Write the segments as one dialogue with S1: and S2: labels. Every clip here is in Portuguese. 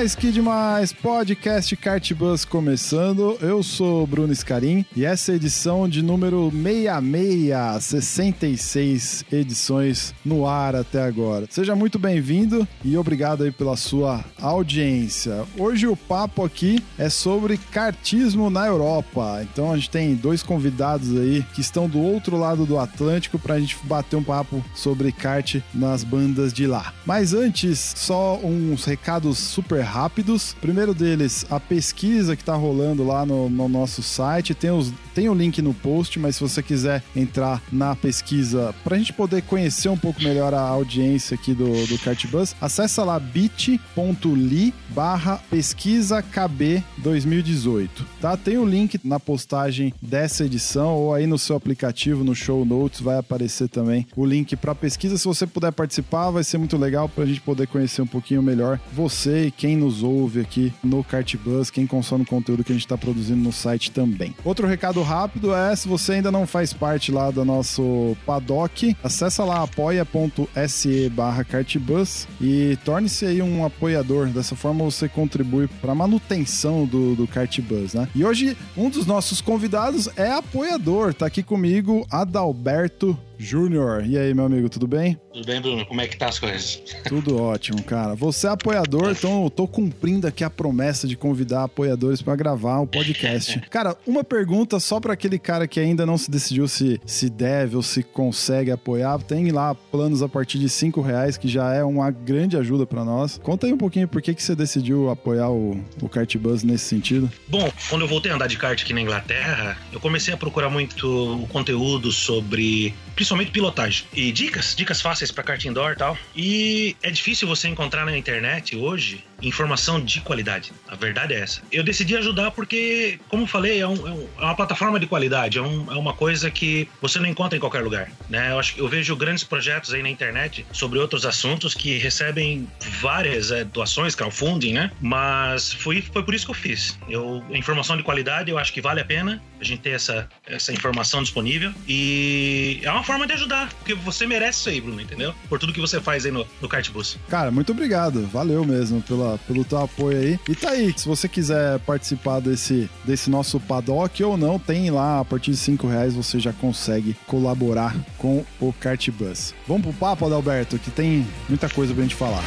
S1: Demais, que demais! Podcast Cartbus começando. Eu sou Bruno Scarim e essa é edição de número 66, 66 edições no ar até agora. Seja muito bem-vindo e obrigado aí pela sua audiência. Hoje o papo aqui é sobre kartismo na Europa. Então a gente tem dois convidados aí que estão do outro lado do Atlântico para a gente bater um papo sobre kart nas bandas de lá. Mas antes, só uns recados super rápidos. Primeiro deles, a pesquisa que tá rolando lá no, no nosso site. Tem, os, tem o link no post, mas se você quiser entrar na pesquisa pra gente poder conhecer um pouco melhor a audiência aqui do, do Cartbus, acessa lá bit.ly barra pesquisa KB 2018, tá? Tem o link na postagem dessa edição ou aí no seu aplicativo, no show notes, vai aparecer também o link pra pesquisa. Se você puder participar, vai ser muito legal pra gente poder conhecer um pouquinho melhor você e quem nos ouve aqui no Cartbus, quem consome o conteúdo que a gente está produzindo no site também. Outro recado rápido é, se você ainda não faz parte lá do nosso paddock, acessa lá apoia.se barra cartbus e torne-se aí um apoiador. Dessa forma você contribui para a manutenção do, do Cartbus, né? E hoje um dos nossos convidados é apoiador. Tá aqui comigo Adalberto Júnior. E aí, meu amigo, tudo bem?
S2: Tudo bem, Bruno? Como é que tá as coisas?
S1: Tudo ótimo, cara. Você é apoiador, então eu tô cumprindo aqui a promessa de convidar apoiadores para gravar um podcast. cara, uma pergunta só para aquele cara que ainda não se decidiu se, se deve ou se consegue apoiar. Tem lá planos a partir de cinco reais, que já é uma grande ajuda para nós. Conta aí um pouquinho por que, que você decidiu apoiar o, o Kartbus nesse sentido.
S2: Bom, quando eu voltei a andar de kart aqui na Inglaterra, eu comecei a procurar muito conteúdo sobre principalmente pilotagem. E dicas, dicas fáceis para kart indoor e tal. E é difícil você encontrar na internet hoje informação de qualidade. A verdade é essa. Eu decidi ajudar porque, como falei, é, um, é uma plataforma de qualidade, é, um, é, uma coisa que você não encontra em qualquer lugar. Né? Eu, acho, eu vejo grandes projetos aí na internet sobre outros assuntos que recebem várias é, doações, crowdfunding, né? Mas foi, foi por isso que eu fiz. Eu, informação de qualidade, eu acho que vale a pena a gente ter essa, essa informação disponível e é uma forma de ajudar, porque você merece isso aí, Bruno, entendeu? Por tudo que você faz aí no, no Kartbus.
S1: Cara, muito obrigado. Valeu mesmo pela, pelo teu apoio aí. E tá aí, se você quiser participar desse, desse nosso paddock ou não, tem lá, a partir de 5 reais você já consegue colaborar com o Kartbus. Vamos pro papo, Adalberto, que tem muita coisa pra gente falar.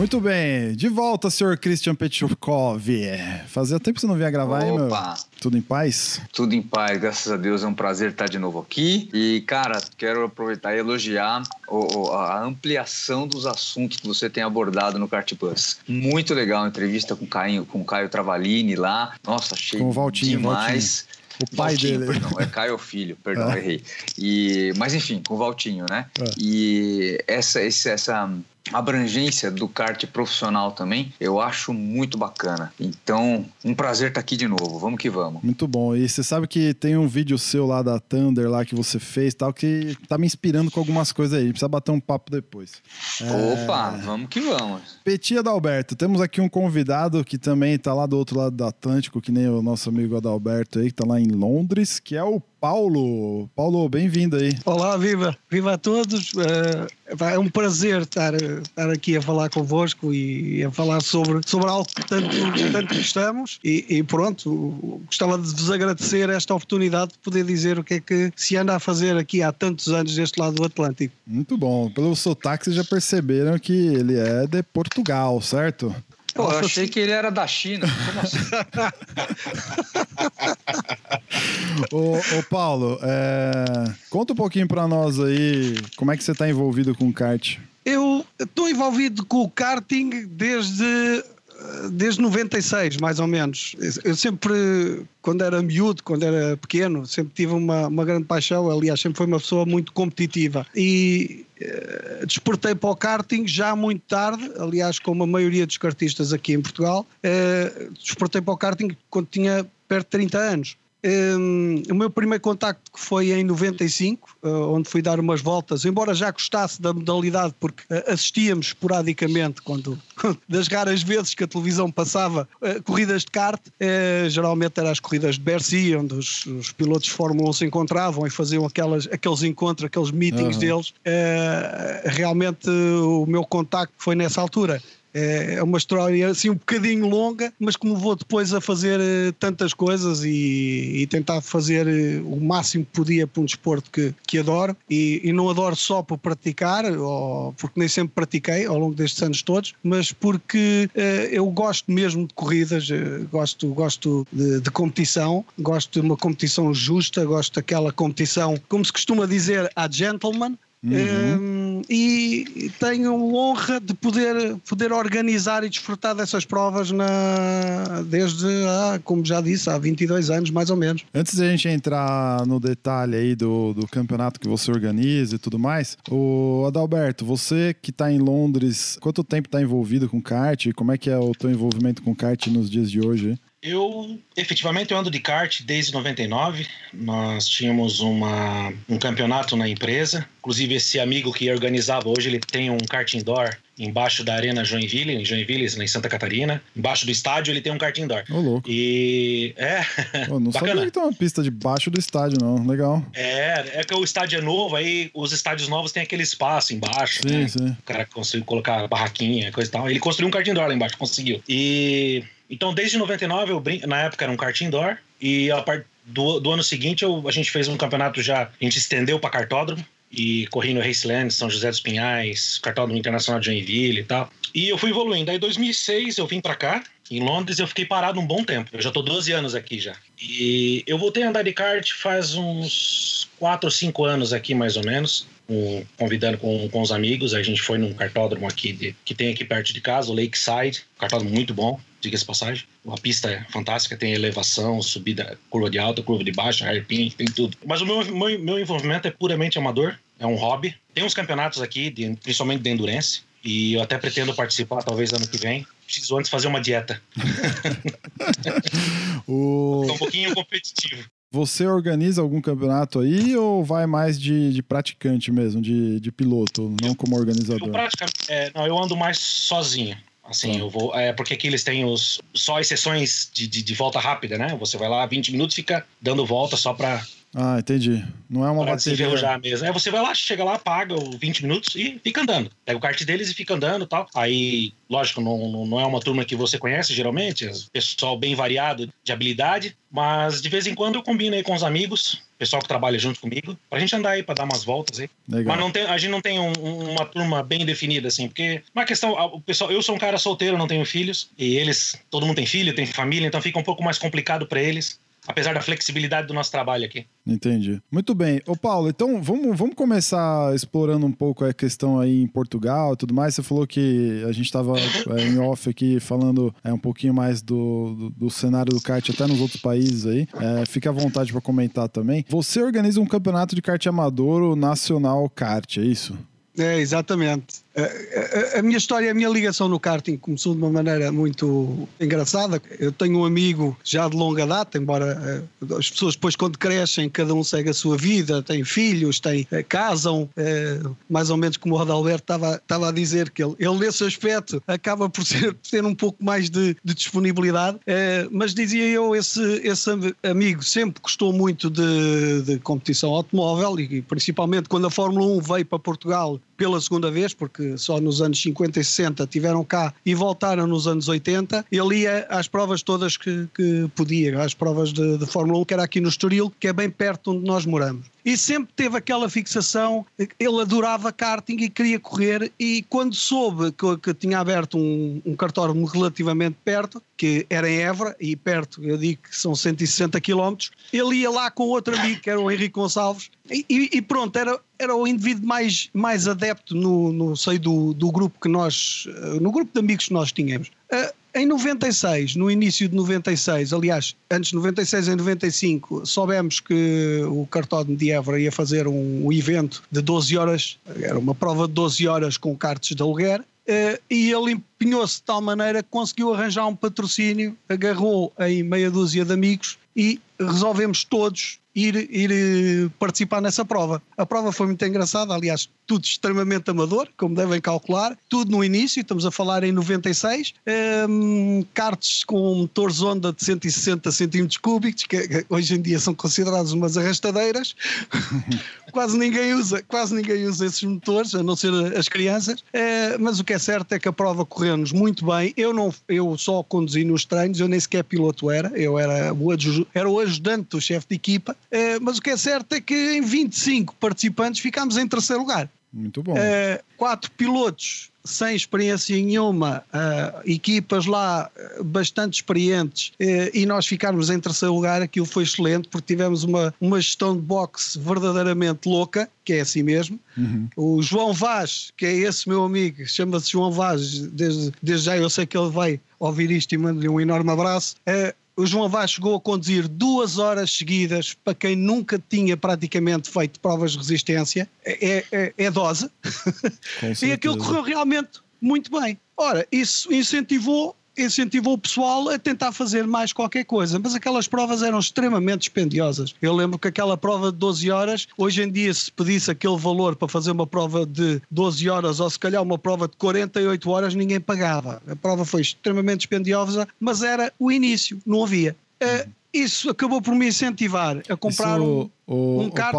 S1: Muito bem, de volta, senhor Christian Petchukov. Fazia tempo que você não vinha gravar, hein, meu? Tudo em paz?
S3: Tudo em paz, graças a Deus. É um prazer estar de novo aqui. E, cara, quero aproveitar e elogiar a ampliação dos assuntos que você tem abordado no Cartbus. Muito legal a entrevista com o Caio, com o Caio Travalini lá. Nossa, achei
S1: com o Valtinho,
S3: demais.
S1: Valtinho. O pai
S3: Valtinho,
S1: dele.
S3: Perdão, é Caio Filho, perdão, é. errei. E, mas enfim, com o Valtinho, né? É. E essa, essa abrangência do kart profissional também, eu acho muito bacana. Então, um prazer estar aqui de novo. Vamos que vamos.
S1: Muito bom. E você sabe que tem um vídeo seu lá da Thunder lá que você fez tal que tá me inspirando com algumas coisas aí. Precisa bater um papo depois.
S3: Opa, é... vamos que vamos.
S1: Petit Adalberto, temos aqui um convidado que também tá lá do outro lado do Atlântico, que nem o nosso amigo Adalberto aí, que tá lá em Londres, que é o Paulo. Paulo, bem-vindo aí.
S4: Olá, viva! Viva a todos! É um prazer estar, estar aqui a falar convosco e a falar sobre, sobre algo que tanto, tanto gostamos. E, e pronto, gostava de vos agradecer esta oportunidade de poder dizer o que é que se anda a fazer aqui há tantos anos deste lado do Atlântico.
S1: Muito bom. Pelo sotaque, vocês já perceberam que ele é de Portugal, certo?
S3: Pô, eu achei que ele era da China. Como assim?
S1: ô, ô, Paulo, é... conta um pouquinho para nós aí como é que você está envolvido com kart.
S4: Eu estou envolvido com o karting desde desde 96, mais ou menos. Eu sempre, quando era miúdo, quando era pequeno, sempre tive uma, uma grande paixão. Aliás, sempre foi uma pessoa muito competitiva. E uh, desportei para o karting já muito tarde, aliás, como a maioria dos kartistas aqui em Portugal. Uh, desportei para o karting quando tinha perto de 30 anos. Um, o meu primeiro contacto que foi em 95, uh, onde fui dar umas voltas, embora já gostasse da modalidade, porque uh, assistíamos esporadicamente quando, das raras vezes que a televisão passava uh, corridas de kart, geralmente eram as corridas de Bercy, onde os, os, pilotos de Fórmula 1 se encontravam e faziam aquelas, aqueles encontros, aqueles meetings uhum. deles. realmente o meu contacto foi nessa altura. É, é uma história assim um bocadinho longa, mas que me levou depois a fazer eh, tantas coisas e, e tentar fazer eh, o máximo que podia para um desporto que, que adoro. E, e, não adoro só por praticar, ou porque nem sempre pratiquei ao longo destes anos todos, mas porque uh, eu gosto mesmo de corridas, gosto, gosto de, de, competição, gosto de uma competição justa, gosto daquela competição, como se costuma dizer, a gentleman, Uhum. Um, e tenho honra de poder, poder organizar e desfrutar dessas provas na, desde, há, como já disse, há 22 anos mais ou menos.
S1: Antes de a gente entrar no detalhe aí do, do campeonato que você organiza e tudo mais, o Adalberto, você que está em Londres, quanto tempo está envolvido com kart? Como é que é o teu envolvimento com kart nos dias de hoje?
S2: Eu, efetivamente, eu ando de kart desde 99. Nós tínhamos uma, um campeonato na empresa. Inclusive, esse amigo que organizava hoje, ele tem um kart indoor embaixo da Arena Joinville, em Joinville, em Santa Catarina. Embaixo do estádio, ele tem um kart indoor.
S1: Ô, louco.
S2: E... É,
S1: Pô, não bacana. sabia que tem uma pista debaixo do estádio, não. Legal.
S2: É, é que o estádio é novo, aí os estádios novos têm aquele espaço embaixo, sim, né? Sim. O cara conseguiu colocar barraquinha, coisa e tal. Ele construiu um kart indoor lá embaixo, conseguiu. E... Então, desde 99, eu brin... na época era um kart indoor, e a part... do, do ano seguinte eu, a gente fez um campeonato já, a gente estendeu para cartódromo, e corri no Raceland, São José dos Pinhais, cartódromo internacional de Joinville e tal. E eu fui evoluindo. Aí, em 2006, eu vim para cá, em Londres, eu fiquei parado um bom tempo. Eu já tô 12 anos aqui já. E eu voltei a andar de kart faz uns 4 ou 5 anos aqui, mais ou menos um, convidando com, com os amigos. A gente foi num cartódromo aqui de, que tem aqui perto de casa, o Lakeside, cartódromo muito bom, diga-se passagem. A pista é fantástica, tem elevação, subida, curva de alta, curva de baixa, hairpin, tem tudo. Mas o meu, meu, meu envolvimento é puramente amador, é um hobby. Tem uns campeonatos aqui, de, principalmente de endurance, e eu até pretendo participar, talvez ano que vem. Preciso antes fazer uma dieta. o... um pouquinho competitivo.
S1: Você organiza algum campeonato aí ou vai mais de, de praticante mesmo, de, de piloto, não como organizador? Eu,
S2: é, não, eu ando mais sozinho. Assim, tá. eu vou. É porque aqui eles têm os, só as sessões de, de, de, volta rápida, né? Você vai lá 20 minutos fica dando volta só pra.
S1: Ah, entendi. Não é uma pra bateria.
S2: já mesmo. É, você vai lá, chega lá, paga os 20 minutos e fica andando. Pega o kart deles e fica andando e tal. Aí, lógico, não, não é uma turma que você conhece geralmente, é pessoal bem variado de habilidade, mas de vez em quando eu combino aí com os amigos, pessoal que trabalha junto comigo, pra gente andar aí, pra dar umas voltas aí. Legal. Mas não tem, a gente não tem um, uma turma bem definida, assim, porque uma questão, o pessoal, eu sou um cara solteiro, não tenho filhos, e eles, todo mundo tem filho, tem família, então fica um pouco mais complicado para eles apesar da flexibilidade do nosso trabalho aqui.
S1: Entendi. Muito bem. Ô Paulo, então vamos, vamos começar explorando um pouco a questão aí em Portugal e tudo mais. Você falou que a gente estava é, em off aqui falando é, um pouquinho mais do, do, do, cenário do kart até nos outros países aí. É, fique à vontade para comentar também. Você organiza um campeonato de kart amador, Nacional Kart, é isso?
S4: É, exatamente. A, a, a, minha história, a minha ligação no karting começou de uma maneira muito engraçada. Eu tenho um amigo já de longa data, embora uh, as pessoas depois quando crescem, cada um segue a sua vida, têm filhos, têm, uh, casam, uh, mais ou menos como o Adalberto estava, estava a dizer, que ele, ele nesse aspecto acaba por ser, ter um pouco mais de, de disponibilidade, mas dizia eu, esse, esse amigo sempre gostou muito de, de competição automóvel e principalmente quando a Fórmula 1 veio para Portugal pela segunda vez, porque só nos anos 50 e 60 tiveram cá e voltaram nos anos 80, ele ia às provas todas que, que podia, às provas de, de Fórmula 1, que era aqui no Estoril, que é bem perto onde nós moramos e sempre teve aquela fixação. Ele adorava karting e queria correr. E quando soube que, que tinha aberto um, um relativamente perto, que era em Évora, e perto, eu digo que são 160 km, ele ia lá com outro amigo, que era o Henrique Gonçalves, e, e pronto, era, era o indivíduo mais, mais adepto no, no seio do, do grupo que nós, no grupo de amigos que nós tínhamos. Uh, em 96, no início de 96, aliás, antes de 96, em 95, soubemos que o Cartódromo de Évora ia fazer um, evento de 12 horas, era uma prova de 12 horas com cartas de aluguer, Uh, e ele empenhou-se de tal maneira que conseguiu arranjar um patrocínio, agarrou em meia dúzia de amigos e resolvemos todos ir, ir eh, participar nessa prova. A prova foi muito engraçada, aliás, tudo extremamente amador, como devem calcular, tudo no início, estamos a falar em 96, um, karts com motores Honda de 160 cm cúbicos, que hoje em dia são considerados umas arrastadeiras, quase ninguém usa, quase ninguém usa esses motores, a não ser as crianças, uh, mas o que é certo é que a prova correu-nos muito bem, eu, não, eu só conduzi nos treinos, eu nem sequer piloto era, eu era o, era o ajudante do chefe de equipa, mas o que é certo é que em 25 participantes ficámos em terceiro lugar.
S1: Muito bom.
S4: Uh, quatro pilotos sem experiência nenhuma, uh, equipas lá bastante experientes e nós ficarmos em terceiro lugar, aquilo foi excelente porque tivemos uma, uma gestão de boxe verdadeiramente louca, que é assim mesmo. Uhum. O João Vaz, que é esse meu amigo, chama-se João Vaz, desde, desde já eu sei que ele vai ouvir isto e mando-lhe um enorme abraço. Uh, o João Vaz chegou a conduzir duas horas seguidas para quem nunca tinha praticamente feito provas de resistência. É, é, é dose. e aquilo correu realmente muito bem. Ora, isso incentivou incentivou o pessoal a tentar fazer mais qualquer coisa, mas aquelas provas eram extremamente dispendiosas. Eu lembro que aquela prova de 12 horas, hoje em dia, se pedisse aquele valor para fazer uma prova de 12 horas ou se calhar uma prova de 48 horas, ninguém pagava. A prova foi extremamente dispendiosa, mas era o início, não havia. Uh, isso acabou por me incentivar a comprar isso, um, o, um kart.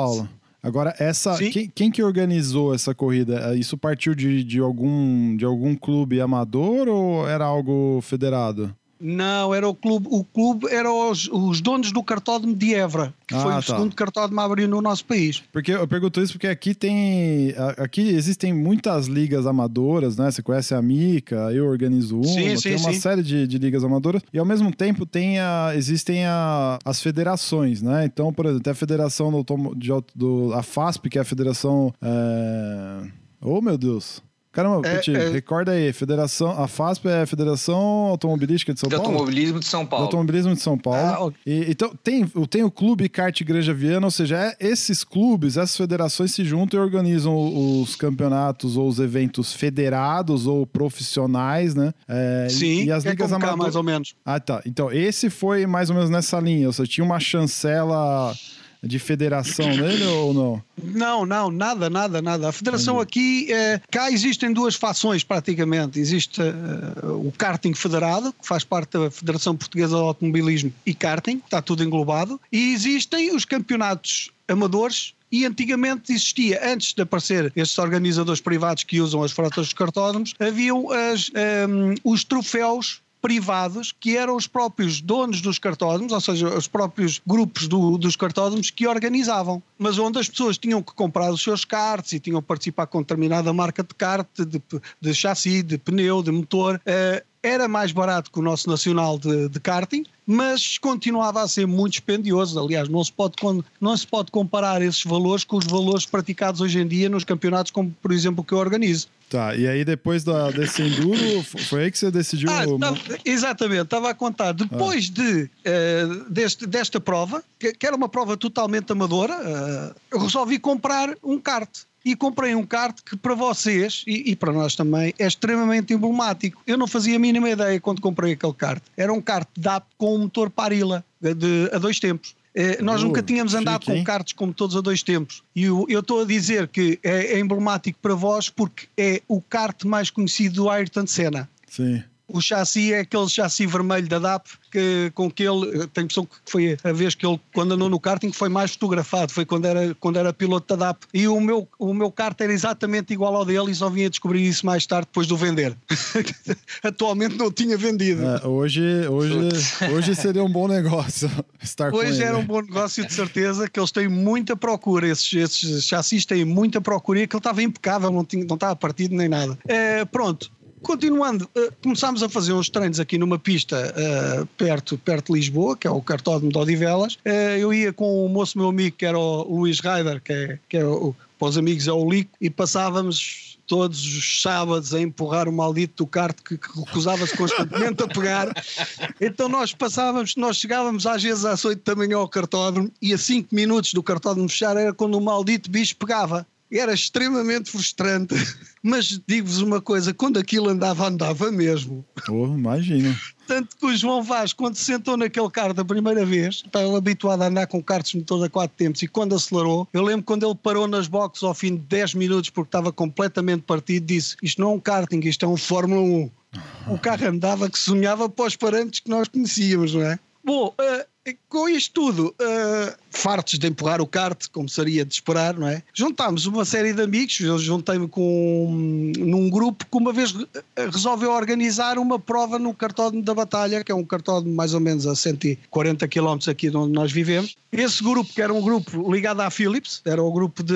S1: Agora, essa quem, quem, que organizou essa corrida? Isso partiu de, de, algum, de algum clube amador ou era algo federado?
S4: Não, era o clube, o clube era os, os donos do cartódromo de Évora, que ah, foi o tá. segundo cartódromo a abrir no nosso país.
S1: Porque eu pergunto isso porque aqui tem, aqui existem muitas ligas amadoras, né? Você conhece a Mica, eu organizo uma, sim, sim, tem uma sim. série de, de, ligas amadoras e ao mesmo tempo tem a, existem a, as federações, né? Então, por exemplo, tem a federação do, de, do a FASP, que é a federação, é... oh meu Deus, Caramba, é, Peti, é... recorda aí, Federação, a FASP é a Federação Automobilística de São
S3: de
S1: Paulo?
S3: Automobilismo de São Paulo.
S1: De automobilismo de São Paulo. Ah, e, então, tem, tem o Clube Kart Granja Viana, ou seja, é, esses clubes, essas federações se juntam e organizam os campeonatos ou os eventos federados ou profissionais, né?
S4: É, Sim, e as é ligas amadoras. mais ou menos.
S1: Ah, tá. Então, esse foi mais ou menos nessa linha, ou seja, tinha uma chancela de federação nele ou não?
S4: Não, não, nada, nada, nada. A federação aqui, é, cá existem duas fações praticamente. Existe uh, o karting federado, que faz parte da Federação Portuguesa de Automobilismo e karting, está tudo englobado, e existem os campeonatos amadores e antigamente existia, antes de aparecer estes organizadores privados que usam as frotas dos cartódromos, haviam as, um, ehm, os troféus privados que eram os próprios donos dos cartódromos, ou seja, os próprios grupos do, dos cartódromos que organizavam, mas onde as pessoas tinham que comprar os seus karts e tinham que participar com determinada marca de kart, de, de chassi, de pneu, de motor. Uh, era mais barato que o nosso nacional de, de, karting, mas continuava a ser muito dispendioso. Aliás, não se, pode, não se pode comparar esses valores com os valores praticados hoje em dia nos campeonatos, como por exemplo o que eu organizo.
S1: Tá, e aí depois da, desse enduro, foi aí que você decidiu.
S4: Ah, tava, exatamente, estava a contar. Depois ah. de, uh, deste, desta prova, que, que, era uma prova totalmente amadora, uh, eu resolvi comprar um kart e comprei um kart que para vocês e, e, para nós também é extremamente emblemático. Eu não fazia a mínima ideia quando comprei aquele kart. Era um kart DAP com um motor Parila de, a dois tempos. Eh, nós uh, nunca tínhamos andado chique, com karts como todos a dois tempos. E eu estou a dizer que é, é, emblemático para vós porque é o kart mais conhecido do Ayrton Senna.
S1: Sim.
S4: O chassi é aquele chassi vermelho da DAP que, com que ele, tenho a impressão que foi a vez que ele, quando andou no karting, foi mais fotografado, foi quando era, quando era piloto da DAP. E o meu, o meu kart era exatamente igual ao dele e só vinha descobrir isso mais tarde, depois de o vender. Atualmente não tinha vendido.
S1: É, hoje, hoje, hoje seria um bom negócio estar
S4: Hoje era um bom negócio, de certeza, que eles têm muita procura, esses, esses chassis têm muita procura e aquele estava impecável, não, tinha, não estava partido nem nada. É, pronto, Continuando, uh, começámos a fazer uns treinos aqui numa pista uh, perto, perto de Lisboa, que é o Cartódromo de Odivelas. Uh, eu ia com o moço meu amigo, que era o Luís Ryder, que é, que é o para os amigos é o Lico, e passávamos todos os sábados a empurrar o maldito do kart que, que recusava-se constantemente a pegar. Então nós passávamos, nós chegávamos às vezes às 8 da manhã ao cartódromo e a 5 minutos do cartódromo fechar era quando o maldito bicho pegava. Era extremamente frustrante. Mas digo-vos uma coisa: quando aquilo andava, andava mesmo.
S1: Oh, imagina.
S4: Tanto que o João Vaz, quando se sentou naquele kart a primeira vez, estava habituado a andar com karts motores a quatro tempos, e quando acelerou, eu lembro quando ele parou nas boxes ao fim de 10 minutos, porque estava completamente partido, disse: Isto não é um karting, isto é um Fórmula 1. O carro andava que sonhava para os parâmetros que nós conhecíamos, não é? Bom, uh, com isto tudo, uh, fartos de empurrar o kart, como seria de esperar, não é? Juntámos uma série de amigos, eu juntei-me com num grupo que uma vez resolveu organizar uma prova no cartódromo da Batalha, que é um cartódromo mais ou menos a 140 km aqui de onde nós vivemos. Esse grupo, que era um grupo ligado à Philips, era o grupo de,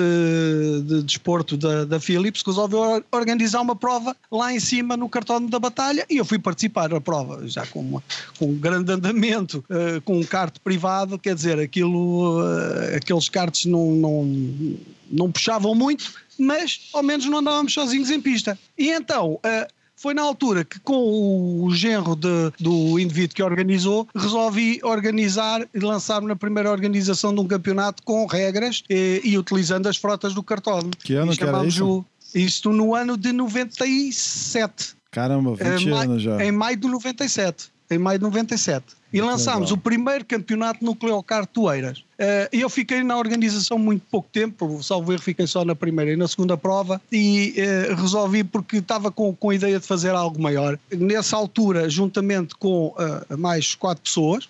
S4: de desporto da, da Philips, resolveu organizar uma prova lá em cima no cartódromo da Batalha e eu fui participar da prova, já com, uma, com um grande andamento, uh, com um kart privado, quer dizer, aquilo, uh, aqueles karts não, não, não puxavam muito, mas ao menos não andávamos sozinhos em pista. E então, uh, foi na altura que, com o genro de, do indivíduo que organizou, resolvi organizar e lançar-me na primeira organização de um campeonato com regras e, e utilizando as frotas do cartódromo.
S1: Que ano que era isso?
S4: Isto no ano de 97.
S1: Caramba, 20
S4: uh,
S1: anos já.
S4: Em maio de 97. Em maio de 97. E lançámos o primeiro campeonato nucleocar Toeiras. Uh, eu fiquei na organização muito pouco tempo, salvo erro, fiquei só na primeira e na segunda prova e uh, resolvi porque estava com, com a ideia de fazer algo maior. Nessa altura, juntamente com uh, mais quatro pessoas,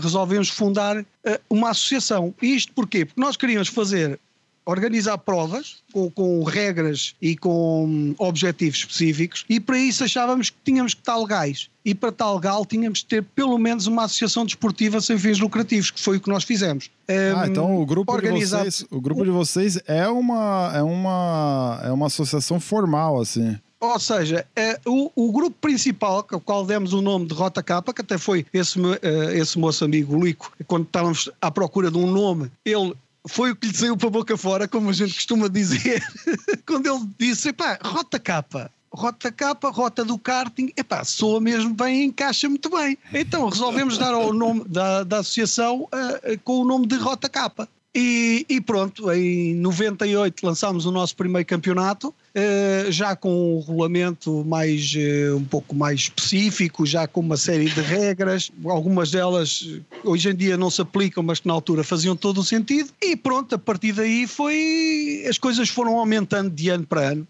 S4: resolvemos fundar uma associação. E isto porquê? Porque nós queríamos fazer organizar provas com, com, regras e com objetivos específicos e para isso achávamos que tínhamos que estar legais e para tal legal tínhamos que ter pelo menos uma associação desportiva sem fins lucrativos, que foi o que nós fizemos.
S1: Ah, um, então o grupo, de vocês, o grupo de vocês é uma, é uma, é uma associação formal, assim.
S4: Ou seja, é, o, o, grupo principal, ao qual demos o nome de Rota Capa, que até foi esse, uh, esse moço amigo Lico, quando estávamos à procura de um nome, ele foi o que lhe saiu para a boca fora, como a gente costuma dizer, quando ele disse: pá, Rota Capa. Rota capa, rota do karting, epá, soa mesmo bem encaixa muito bem. Então resolvemos dar o nome da, da associação uh, com o nome de Rota Capa. E, e, pronto, em 98 lançámos o nosso primeiro campeonato, uh, já com um regulamento mais, uh, um pouco mais específico, já com uma série de regras, algumas delas hoje em dia não se aplicam, mas que na altura faziam todo o sentido. E pronto, a partir daí foi. as coisas foram aumentando de ano para ano.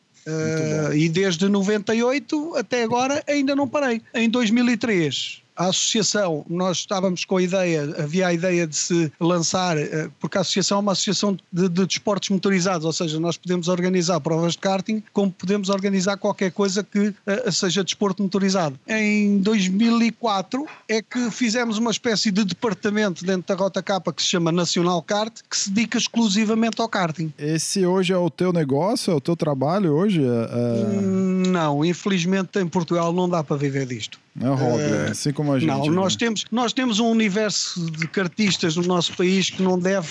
S4: E desde 98 até agora ainda não parei. Em 2003 a associação, nós estávamos com a ideia, havia a ideia de se lançar, eh, porque a associação é uma associação de, de desportos motorizados, ou seja, nós podemos organizar provas de karting como podemos organizar qualquer coisa que uh, seja desporto motorizado. Em 2004 é que fizemos uma espécie de departamento dentro da Rota Capa que se chama Nacional Kart, que se dedica exclusivamente ao karting.
S1: Esse hoje é o teu negócio, é o teu trabalho hoje? É...
S4: Não, infelizmente em Portugal não dá para viver disto.
S1: É hobby, uh, assim como a gente.
S4: Não, nós, né? temos, nós temos um universo de cartistas no nosso país que não deve,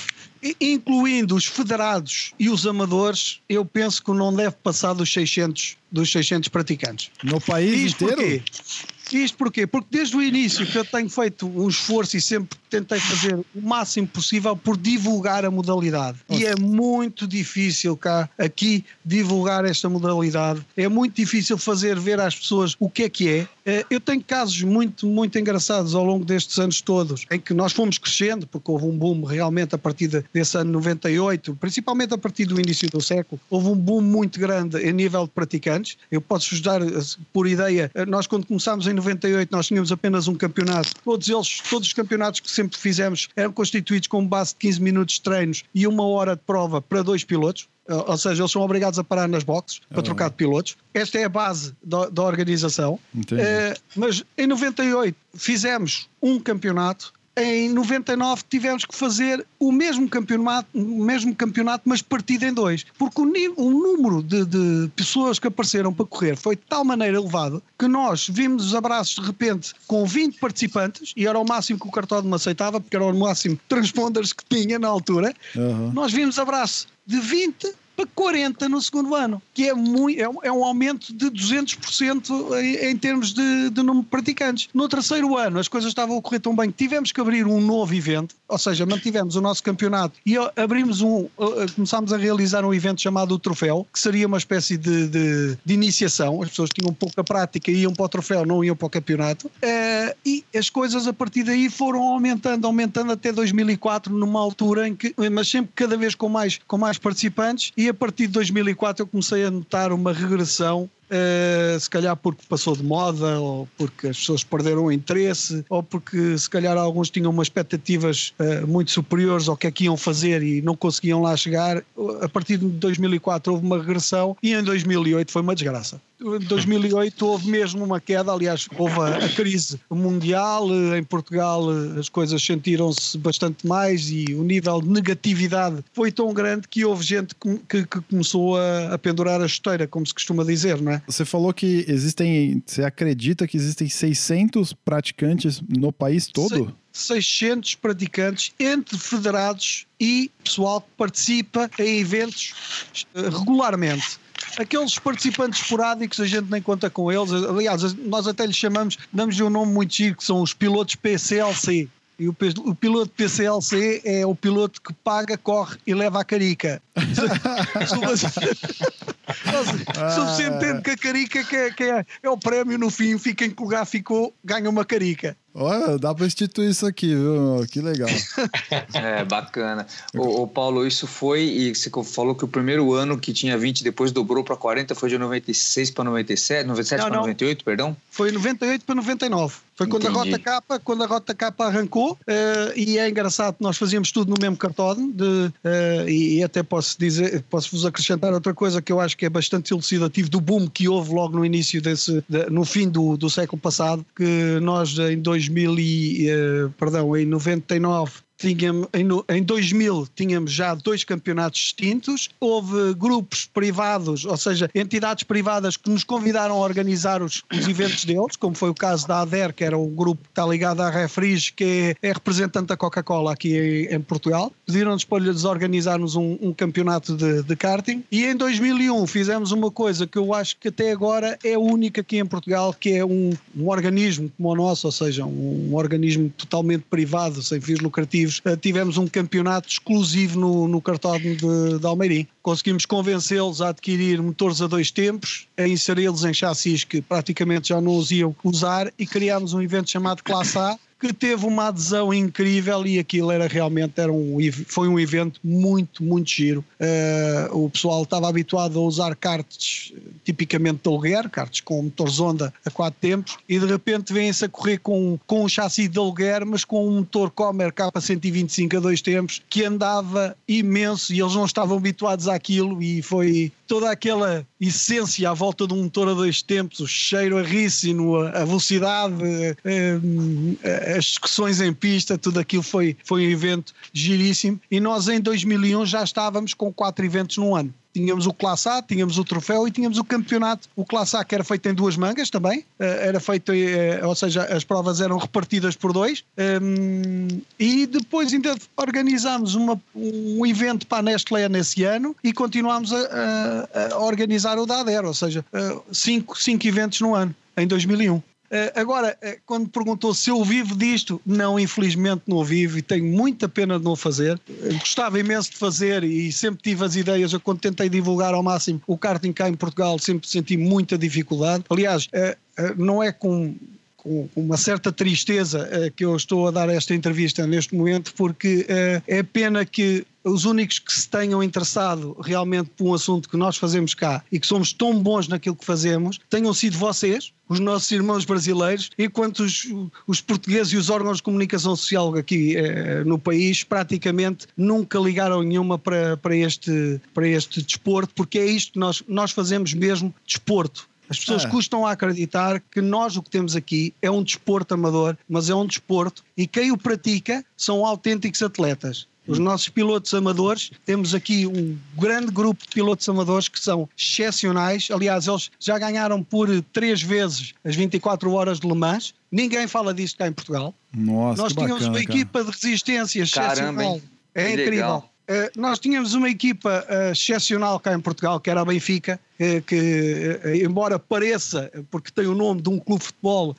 S4: incluindo os federados e os amadores, eu penso que não deve passar dos 600, dos 600 praticantes.
S1: No país inteiro?
S4: Porquê? Isto porquê? Porque desde o início que eu tenho feito um esforço e sempre tentei fazer o máximo possível por divulgar a modalidade. E é muito difícil cá, aqui, divulgar esta modalidade. É muito difícil fazer ver às pessoas o que é que é. Eh, eu tenho casos muito, muito engraçados ao longo destes anos todos, em que nós fomos crescendo, porque houve um boom realmente a partir desse ano 98, principalmente a partir do início do século, houve um boom muito grande a nível de praticantes. Eu posso-vos dar, eh, por ideia, eh, nós quando começámos em 98 nós tínhamos apenas um campeonato, todos eles, todos os campeonatos que sempre fizemos eram constituídos com base de 15 minutos de treinos e uma hora de prova para dois pilotos. Ou seja, eles são obrigados a parar nas boxes para trocar de pilotos. Esta é a base da, da organização. Uh, mas em 98 fizemos um campeonato em 99 tivemos que fazer o mesmo campeonato, o mesmo campeonato mas partido em dois, porque o, o número de, de, pessoas que apareceram para correr foi de tal maneira elevado que nós vimos os abraços de repente com 20 participantes, e era o máximo que o cartódromo aceitava, porque era o máximo de transponders que tinha na altura, uhum. nós vimos abraço de 20 para 40 no segundo ano, que é, muito, é, um, é um aumento de 200% em, em termos de, de número de praticantes. No terceiro ano, as coisas estavam a correr tão bem que tivemos que abrir um novo evento, ou seja, mantivemos o nosso campeonato e abrimos um, começámos a realizar um evento chamado o Troféu, que seria uma espécie de, de, de iniciação. As pessoas tinham pouca prática, iam para o troféu, não iam para o campeonato. Uh, e as coisas a partir daí foram aumentando, aumentando até 2004, numa altura em que, mas sempre cada vez com mais, com mais participantes. E a partir de 2004 eu comecei a notar uma regressão Uh, se calhar porque passou de moda, ou porque as pessoas perderam o interesse, ou porque se calhar alguns tinham umas expectativas uh, muito superiores ao que é que iam fazer e não conseguiam lá chegar. A partir de 2004 houve uma regressão e em 2008 foi uma desgraça. Em 2008 houve mesmo uma queda, aliás, houve a, a crise mundial. Em Portugal as coisas sentiram-se bastante mais e o nível de negatividade foi tão grande que houve gente que, que, que começou a, a pendurar a esteira, como se costuma dizer, não é?
S1: Você falou que existem, você acredita que existem 600 praticantes no país todo?
S4: 600 praticantes entre federados e pessoal que participa em eventos eh, regularmente. Aqueles participantes esporádicos a gente nem conta com eles. Aliás, nós até lhes chamamos, damos-lhe um nome muito chique, que são os pilotos PCLC. E o, o, piloto PCLC é o piloto que paga, corre e leva a carica. Suficiente que a carica que é, que é, é, o prémio no fim, fica em que ganha uma carica.
S1: Olha, dá para instituir isso aqui, viu? Que legal.
S3: é, bacana. O, o, Paulo, isso foi, e você falou que o primeiro ano que tinha 20, depois dobrou para 40, foi de 96 para 97, 97 para 98, perdão?
S4: Foi 98 para 99. Foi quando Entendi. a Rota Capa, quando a Rota Capa arrancou, uh, e é engraçado, nós fazíamos tudo no mesmo cartão, de, uh, e, e, até posso dizer, posso vos acrescentar outra coisa que eu acho que é bastante elucidativo do boom que houve logo no início desse, de, no fim do, do século passado, que nós em 2000 e, uh, perdão, em 99 Tínhamos, em, em 2000 tínhamos já dois campeonatos distintos, houve grupos privados, ou seja, entidades privadas que nos convidaram a organizar os, os eventos deles, como foi o caso da ADER, que era um grupo que está ligado à Refriz, que é, é representante da Coca-Cola aqui em, em, Portugal. Pediram-nos para lhes organizarmos um, um campeonato de, de, karting e em 2001 fizemos uma coisa que eu acho que até agora é única aqui em Portugal, que é um, um organismo como o nosso, ou seja, um, um organismo totalmente privado, sem fins lucrativos eh, tivemos um campeonato exclusivo no, no cartódromo de, de Almeirim. Conseguimos convencê-los a adquirir motores a dois tempos, a inseri-los em chassis que praticamente já não os iam usar e criámos um evento chamado Classe A, que teve uma adesão incrível e aquilo era realmente era um, foi um evento muito, muito giro. Uh, o pessoal estava habituado a usar karts tipicamente de aluguer, karts com motores Honda a quatro tempos, e de repente vêm-se a correr com, com um chassi de aluguer, mas com um motor Comer K125 a dois tempos, que andava imenso e eles não estavam habituados àquilo e foi toda aquela essência à volta de um motor a dois tempos, o cheiro a rícino, a, velocidade, a, a, as discussões em pista, tudo aquilo foi, foi um evento giríssimo. E nós em 2001 já estávamos com quatro eventos no ano tínhamos o Classe A, tínhamos o troféu e tínhamos o campeonato. O Classe A que era feito em duas mangas também, eh, era feito, eh, ou seja, as provas eram repartidas por dois. Ehm, e depois ainda organizámos uma, um evento para a Nestlé nesse ano e continuámos a, a, organizar o da ADER, ou seja, eh, cinco, cinco eventos no ano, em 2001. Uh, agora, uh, quando perguntou se eu vivo disto, não, infelizmente não vivo e tenho muita pena de não fazer. Uh, gostava imenso de fazer e sempre tive as ideias. Eu, quando tentei divulgar ao máximo o karting cá em Portugal, sempre senti muita dificuldade. Aliás, não é com com uma certa tristeza que eu estou a dar esta entrevista neste momento, porque é pena que os únicos que se tenham interessado realmente por um assunto que nós fazemos cá e que somos tão bons naquilo que fazemos, tenham sido vocês, os nossos irmãos brasileiros, enquanto os, os portugueses e os órgãos de comunicação social aqui eh, no país praticamente nunca ligaram nenhuma para, para, este, para este desporto, porque é isto que nós, nós fazemos mesmo, desporto. As pessoas ah. custam a acreditar que nós o que temos aqui é um desporto amador, mas é um desporto e quem o pratica são autênticos atletas. Os nossos pilotos amadores, temos aqui um grande grupo de pilotos amadores que são excepcionais. Aliás, eles já ganharam por três vezes as 24 horas de Le Mans. Ninguém fala disto cá em Portugal.
S1: Nossa,
S4: Nós tínhamos
S1: bacana,
S4: uma equipa de resistência excepcional. Caramba, é incrível. Legal. Uh, nós tínhamos uma equipa uh, excepcional cá em Portugal, que era a Benfica, uh, que, embora pareça, porque tem o nome de um clube de futebol,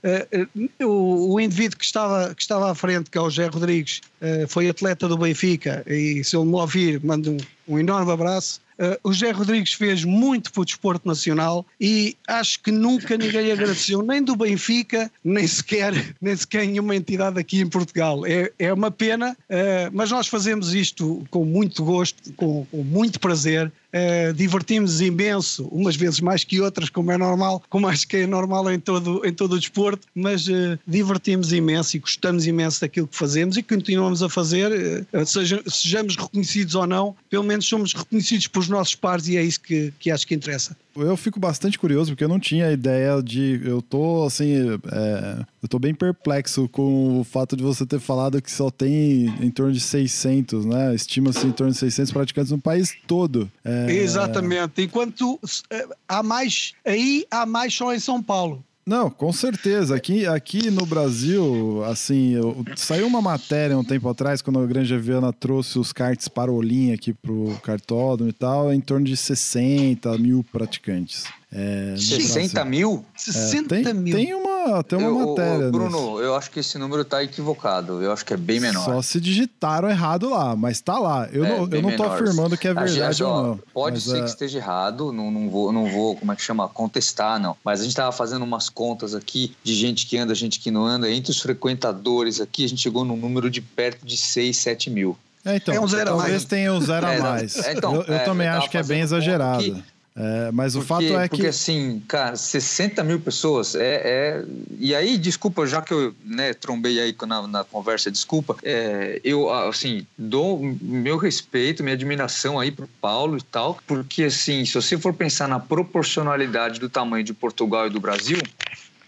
S4: o, o, indivíduo que estava, que estava à frente, que é o José Rodrigues, foi atleta do Benfica, e se ele me ouvir, mando um, um enorme abraço. Uh, o José Rodrigues fez muito para o desporto nacional e acho que nunca ninguém agradeceu, nem do Benfica, nem sequer, nem sequer nenhuma entidade aqui em Portugal. É, é uma pena, uh, mas nós fazemos isto com muito gosto, com, com muito prazer. Uh, divertimos imenso, umas vezes mais que outras, como é normal, como acho que é normal em todo, em todo o desporto, mas uh, divertimos imenso e gostamos imenso daquilo que fazemos e continuamos a fazer, uh, seja, sejamos reconhecidos ou não, pelo menos somos reconhecidos por os nossos pares e é isso que, que acho que interessa.
S1: Eu fico bastante curioso porque eu não tinha ideia de. Eu tô assim. É, eu tô bem perplexo com o fato de você ter falado que só tem em torno de 600, né? Estima-se em torno de 600 praticantes no país todo.
S4: É... Exatamente. Enquanto é, há mais. Aí há mais só em São Paulo.
S1: Não, com certeza. Aqui, aqui no Brasil, assim, eu, saiu uma matéria um tempo atrás, quando a Granja Viana trouxe os karts Parolin aqui pro cartódromo e tal, em torno de 60 mil praticantes.
S3: É, 60 mil?
S4: 60
S1: é, tem,
S4: mil.
S1: Tem uma, tem uma eu, matéria.
S3: Bruno, nisso. eu acho que esse número está equivocado. Eu acho que é bem menor.
S1: Só se digitaram errado lá, mas está lá. Eu é, não, eu não tô afirmando que é verdade ou não.
S3: Pode ser
S1: é...
S3: que esteja errado, não, não, vou, não vou, como é que chama, contestar, não. Mas a gente estava fazendo umas contas aqui de gente que anda, gente que não anda. Entre os frequentadores aqui, a gente chegou num número de perto de 6, 7 mil.
S1: É, então, é um zero talvez a mais. tenha um zero a é, mais. É, então, eu, eu também acho que é bem exagerado. É, mas
S3: porque,
S1: o fato é
S3: que. Porque, assim, cara, 60 mil pessoas é. é... E aí, desculpa, já que eu né, trombei aí na, na conversa, desculpa, é, eu, assim, dou meu respeito, minha admiração aí pro Paulo e tal, porque, assim, se você for pensar na proporcionalidade do tamanho de Portugal e do Brasil,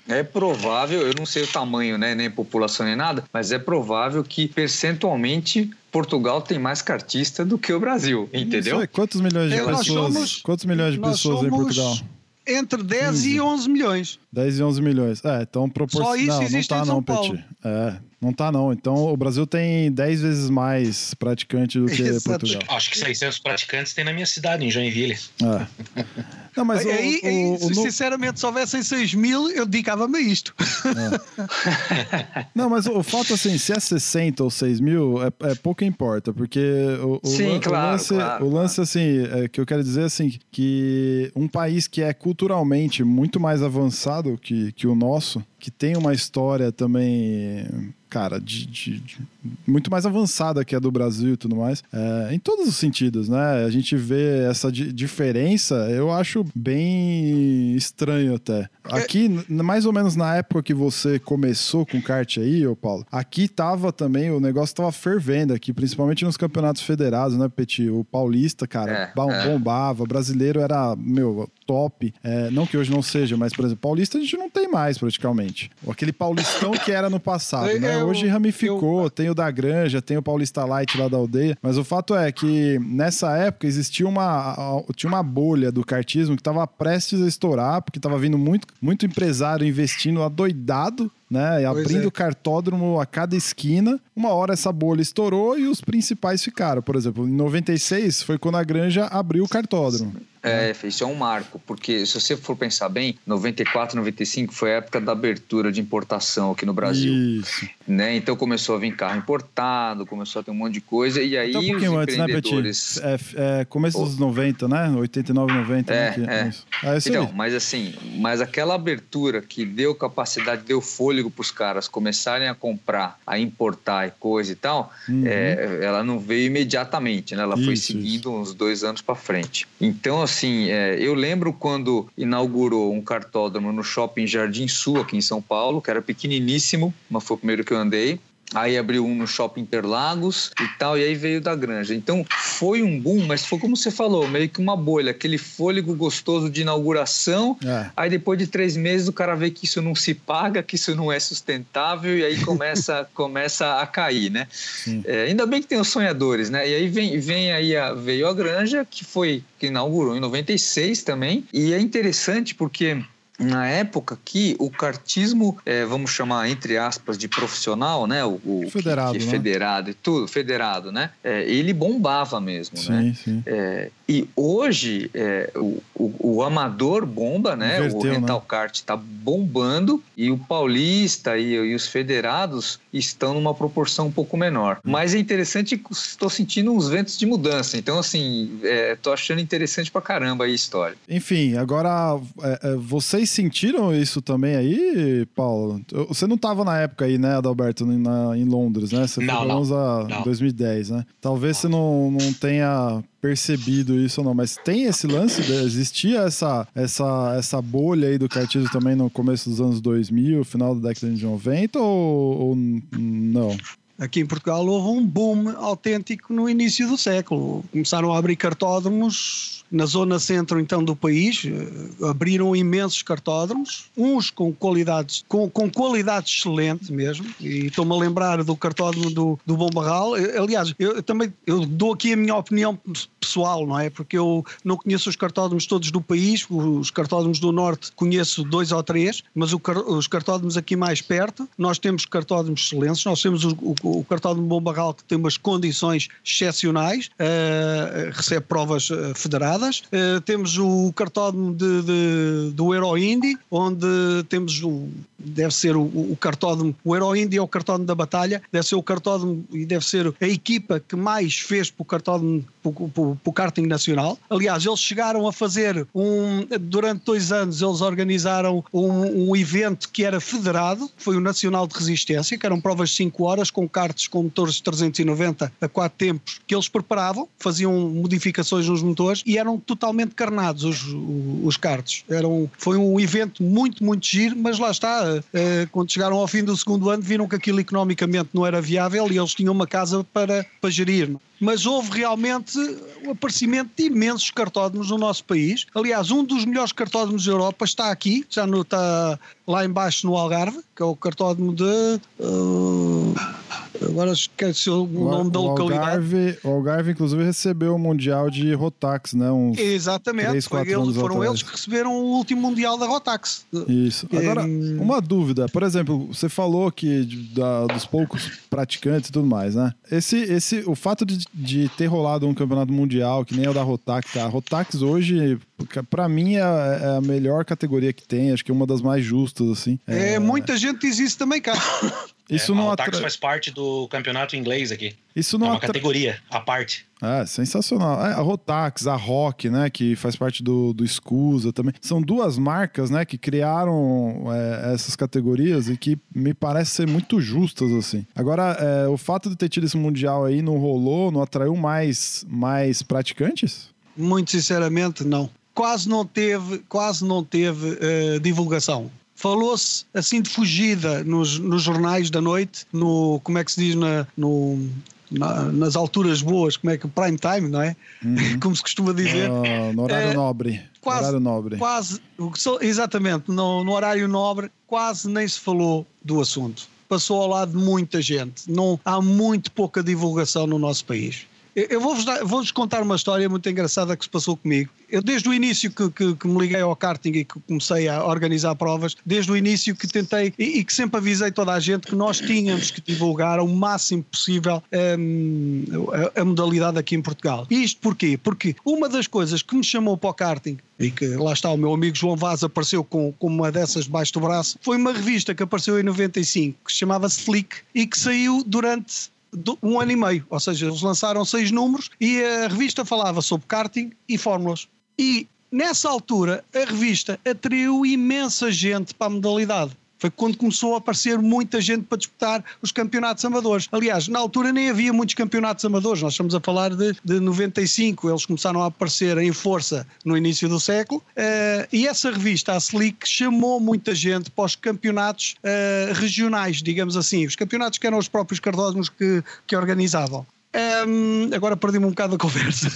S3: é provável, eu não sei o tamanho, né, nem população nem nada, mas é provável que percentualmente Portugal tem mais cartista do que o Brasil, entendeu?
S1: Quantos milhões de é, pessoas? Somos, quantos milhões de pessoas em Portugal?
S4: Entre 10 15. e 11 milhões.
S1: 10 e 11 milhões. É, então proporcional. Só isso não, existe não tá, em São não, Paulo. Petit. É, não tá não. Então o Brasil tem 10 vezes mais praticante do que Exato. Portugal.
S2: Acho que 600 praticantes tem na minha cidade, em Joinville.
S1: É. Não, mas
S4: aí, o, o, o, sinceramente, se houvessem 6 mil, eu dedicava-me a isto.
S1: É. Não, mas o fato assim, se é 60 ou 6 mil, é, é pouco importa, porque o,
S3: Sim, claro,
S1: lance,
S3: claro,
S1: o lance assim, é, que eu quero dizer assim, que um país que é culturalmente muito mais avançado que, que o nosso, que tem uma história também cara, de, de, de, muito mais avançada que a do Brasil e tudo mais, é, em todos os sentidos, né? A gente vê essa diferença, eu acho bem estranho até. Aqui, mais ou menos na época que você começou com kart aí, ô Paulo, aqui tava também, o negócio tava fervendo aqui, principalmente nos campeonatos federados, né, Petit? O paulista, cara, é, é. bombava, brasileiro era, meu, top. É, não que hoje não seja, mas, por exemplo, paulista a gente não tem mais praticamente. Aquele paulistão que era no passado, né? Hoje ramificou, eu... tem o da Granja, tem o Paulista Light lá da aldeia, mas o fato é que nessa época existia uma, tinha uma bolha do cartismo que estava prestes a estourar, porque estava vindo muito, muito empresário investindo adoidado né? abrindo é. cartódromo a cada esquina. Uma hora essa bolha estourou e os principais ficaram. Por exemplo, em 96 foi quando a Granja abriu o cartódromo.
S3: É, isso é um marco, porque se você for pensar bem, 94, 95 foi a época da abertura de importação aqui no Brasil. Isso. Né? Então começou a vir carro importado, começou a ter um monte de coisa, e aí então, um pouquinho
S1: antes, né, Petit? É, é, começo dos 90, né? 89, 90.
S3: É, né? é. é então, aí. mas assim, mas aquela abertura que deu capacidade, deu fôlego para os caras começarem a comprar, a importar e coisa e tal, uhum. é, ela não veio imediatamente, né? Ela isso, foi seguindo isso. uns dois anos para frente. Então, assim, é, eu lembro quando inaugurou um cartódromo no shopping Jardim Sul, aqui em São Paulo, que era pequeniníssimo, mas foi o primeiro que eu andei. Aí abriu um no Shopping Interlagos e tal, e aí veio da Granja. Então foi um boom, mas foi como você falou, meio que uma bolha, aquele fôlego gostoso de inauguração. É. Aí depois de três meses o cara vê que isso não se paga, que isso não é sustentável, e aí começa, começa a cair, né? É, ainda bem que tem os sonhadores, né? E aí vem, vem aí a, veio a Granja, que foi que inaugurou em 96 também, e é interessante porque na época que o kartismo, é, vamos chamar entre aspas de profissional, né? O, o
S1: federado,
S3: que, que
S1: né?
S3: federado e tudo, federado, né? É, ele bombava mesmo,
S1: sim,
S3: né?
S1: Sim.
S3: É, e hoje é, o, o, o, amador bomba, né?
S1: Inverteu,
S3: o rental
S1: né?
S3: kart está bombando e o paulista e, e, os federados estão numa proporção um pouco menor.
S1: Hum.
S3: Mas é interessante que estou sentindo uns ventos de mudança. Então, assim, estou achando interessante pra caramba aí a história.
S1: Enfim, agora é, vocês sentiram isso também aí, Paulo? Você não estava na época aí, né, Adalberto, na, em Londres, né? Você
S2: não,
S1: foi
S2: não,
S1: a,
S2: não.
S1: 2010, né? Talvez você não, não tenha percebido isso ou não, mas tem esse lance, de, existia essa, essa, essa bolha aí do kartismo também no começo dos anos 2000, final da década de 90 ou, ou não?
S4: Aqui em Portugal houve um boom autêntico no início do século. Começaram a abrir cartódromos na zona centro então do país, abriram imensos cartódromos, uns com qualidades com, com qualidade excelente mesmo, e estou-me a lembrar do cartódromo do, do Bom Barral. Aliás, eu também eu dou aqui a minha opinião pessoal, não é? Porque eu não conheço os cartódromos todos do país, os cartódromos do Norte conheço dois ou três, mas o, os cartódromos aqui mais perto, nós temos cartódromos excelentes, nós temos o, o, o cartódromo Bom Barral que tem umas condições excepcionais, uh, recebe provas uh, Uh, temos o cartódromo de, de, do Euro Indy, onde temos o, deve ser o, o cartódromo, o Euro Indy é o cartódromo da batalha, deve ser o cartódromo e deve ser a equipa que mais fez para o cartódromo, para o, karting nacional. Aliás, eles chegaram a fazer um, durante dois anos, eles organizaram um, um evento que era federado, foi o Nacional de Resistência, que eram provas de 5 horas com karts com motores de 390 a 4 tempos, que eles preparavam, faziam modificações nos motores e eram totalmente carnados os, os karts. Eram, foi um evento muito, muito giro, mas lá está, quando chegaram ao fim do segundo ano, viram que aquilo economicamente não era viável e eles tinham uma casa para, para gerir. Mas houve realmente o aparecimento de imensos cartódromos no nosso país. Aliás, um dos melhores cartódromos da Europa está aqui, já no, está lá embaixo no Algarve, que é o cartódromo de. Uh, agora esqueci o, o nome da localidade.
S1: Algarve, o Algarve, inclusive, recebeu o Mundial de Rotax, né? Uns
S4: Exatamente,
S1: 3,
S4: foi eles, foram eles que receberam o último Mundial da Rotax.
S1: Isso. Agora, um... uma dúvida. Por exemplo, você falou que da, dos poucos praticantes e tudo mais, né? Esse, esse, o fato de, de ter rolado um campeonato mundial, que nem é o da Rotax, a Rotax hoje, para mim, é, é, a melhor categoria que tem, acho que é uma das mais justas, assim.
S4: É, é... muita gente diz isso também, cara.
S1: Isso
S2: é,
S1: não
S2: a Rotax
S1: atra...
S2: faz parte do campeonato inglês aqui.
S1: Isso não
S2: é uma
S1: atra...
S2: categoria à parte.
S1: É, sensacional. A Rotax, a Rock, né, que faz parte do, do Scusa também. São duas marcas, né, que criaram é, essas categorias e que me parece ser muito justas, assim. Agora, é, o fato de ter tido esse Mundial aí não rolou, não atraiu mais, mais praticantes?
S4: Muito sinceramente, não. Quase não teve, quase não teve uh, divulgação falou-se assim de fugida nos, nos, jornais da noite, no como é que se diz na, no, na, nas alturas boas, como é que prime time, não é? Uhum. Como se costuma dizer.
S1: Uh, no horário é, nobre.
S4: Quase,
S1: horário nobre.
S4: Quase, exatamente, no, no horário nobre, quase nem se falou do assunto. Passou ao lado de muita gente. Não, há muito pouca divulgação no nosso país. Eu vou-vos vou contar uma história muito engraçada que se passou comigo. Eu, desde o início que, que, que, me liguei ao karting e que comecei a organizar provas, desde o início que tentei e, e que sempre avisei toda a gente que nós tínhamos que divulgar ao máximo possível um, a, a, modalidade aqui em Portugal. E isto porquê? Porque uma das coisas que me chamou para o karting e que lá está, o meu amigo João Vaz apareceu com, com uma dessas debaixo do braço, foi uma revista que apareceu em 95 que se chamava Slick e que saiu durante um ano e meio, ou seja, eles lançaram seis números e a revista falava sobre karting e fórmulas. E nessa altura a revista atraiu imensa gente para a modalidade. Foi quando começou a aparecer muita gente para disputar os campeonatos amadores. Aliás, na altura nem havia muitos campeonatos amadores, nós estamos a falar de, de 95, eles começaram a aparecer em força no início do século, uh, e essa revista, a Slick, chamou muita gente para os campeonatos uh, regionais, digamos assim, os campeonatos que eram os próprios cartódromos que, que organizavam. Um, agora perdi-me um bocado a conversa.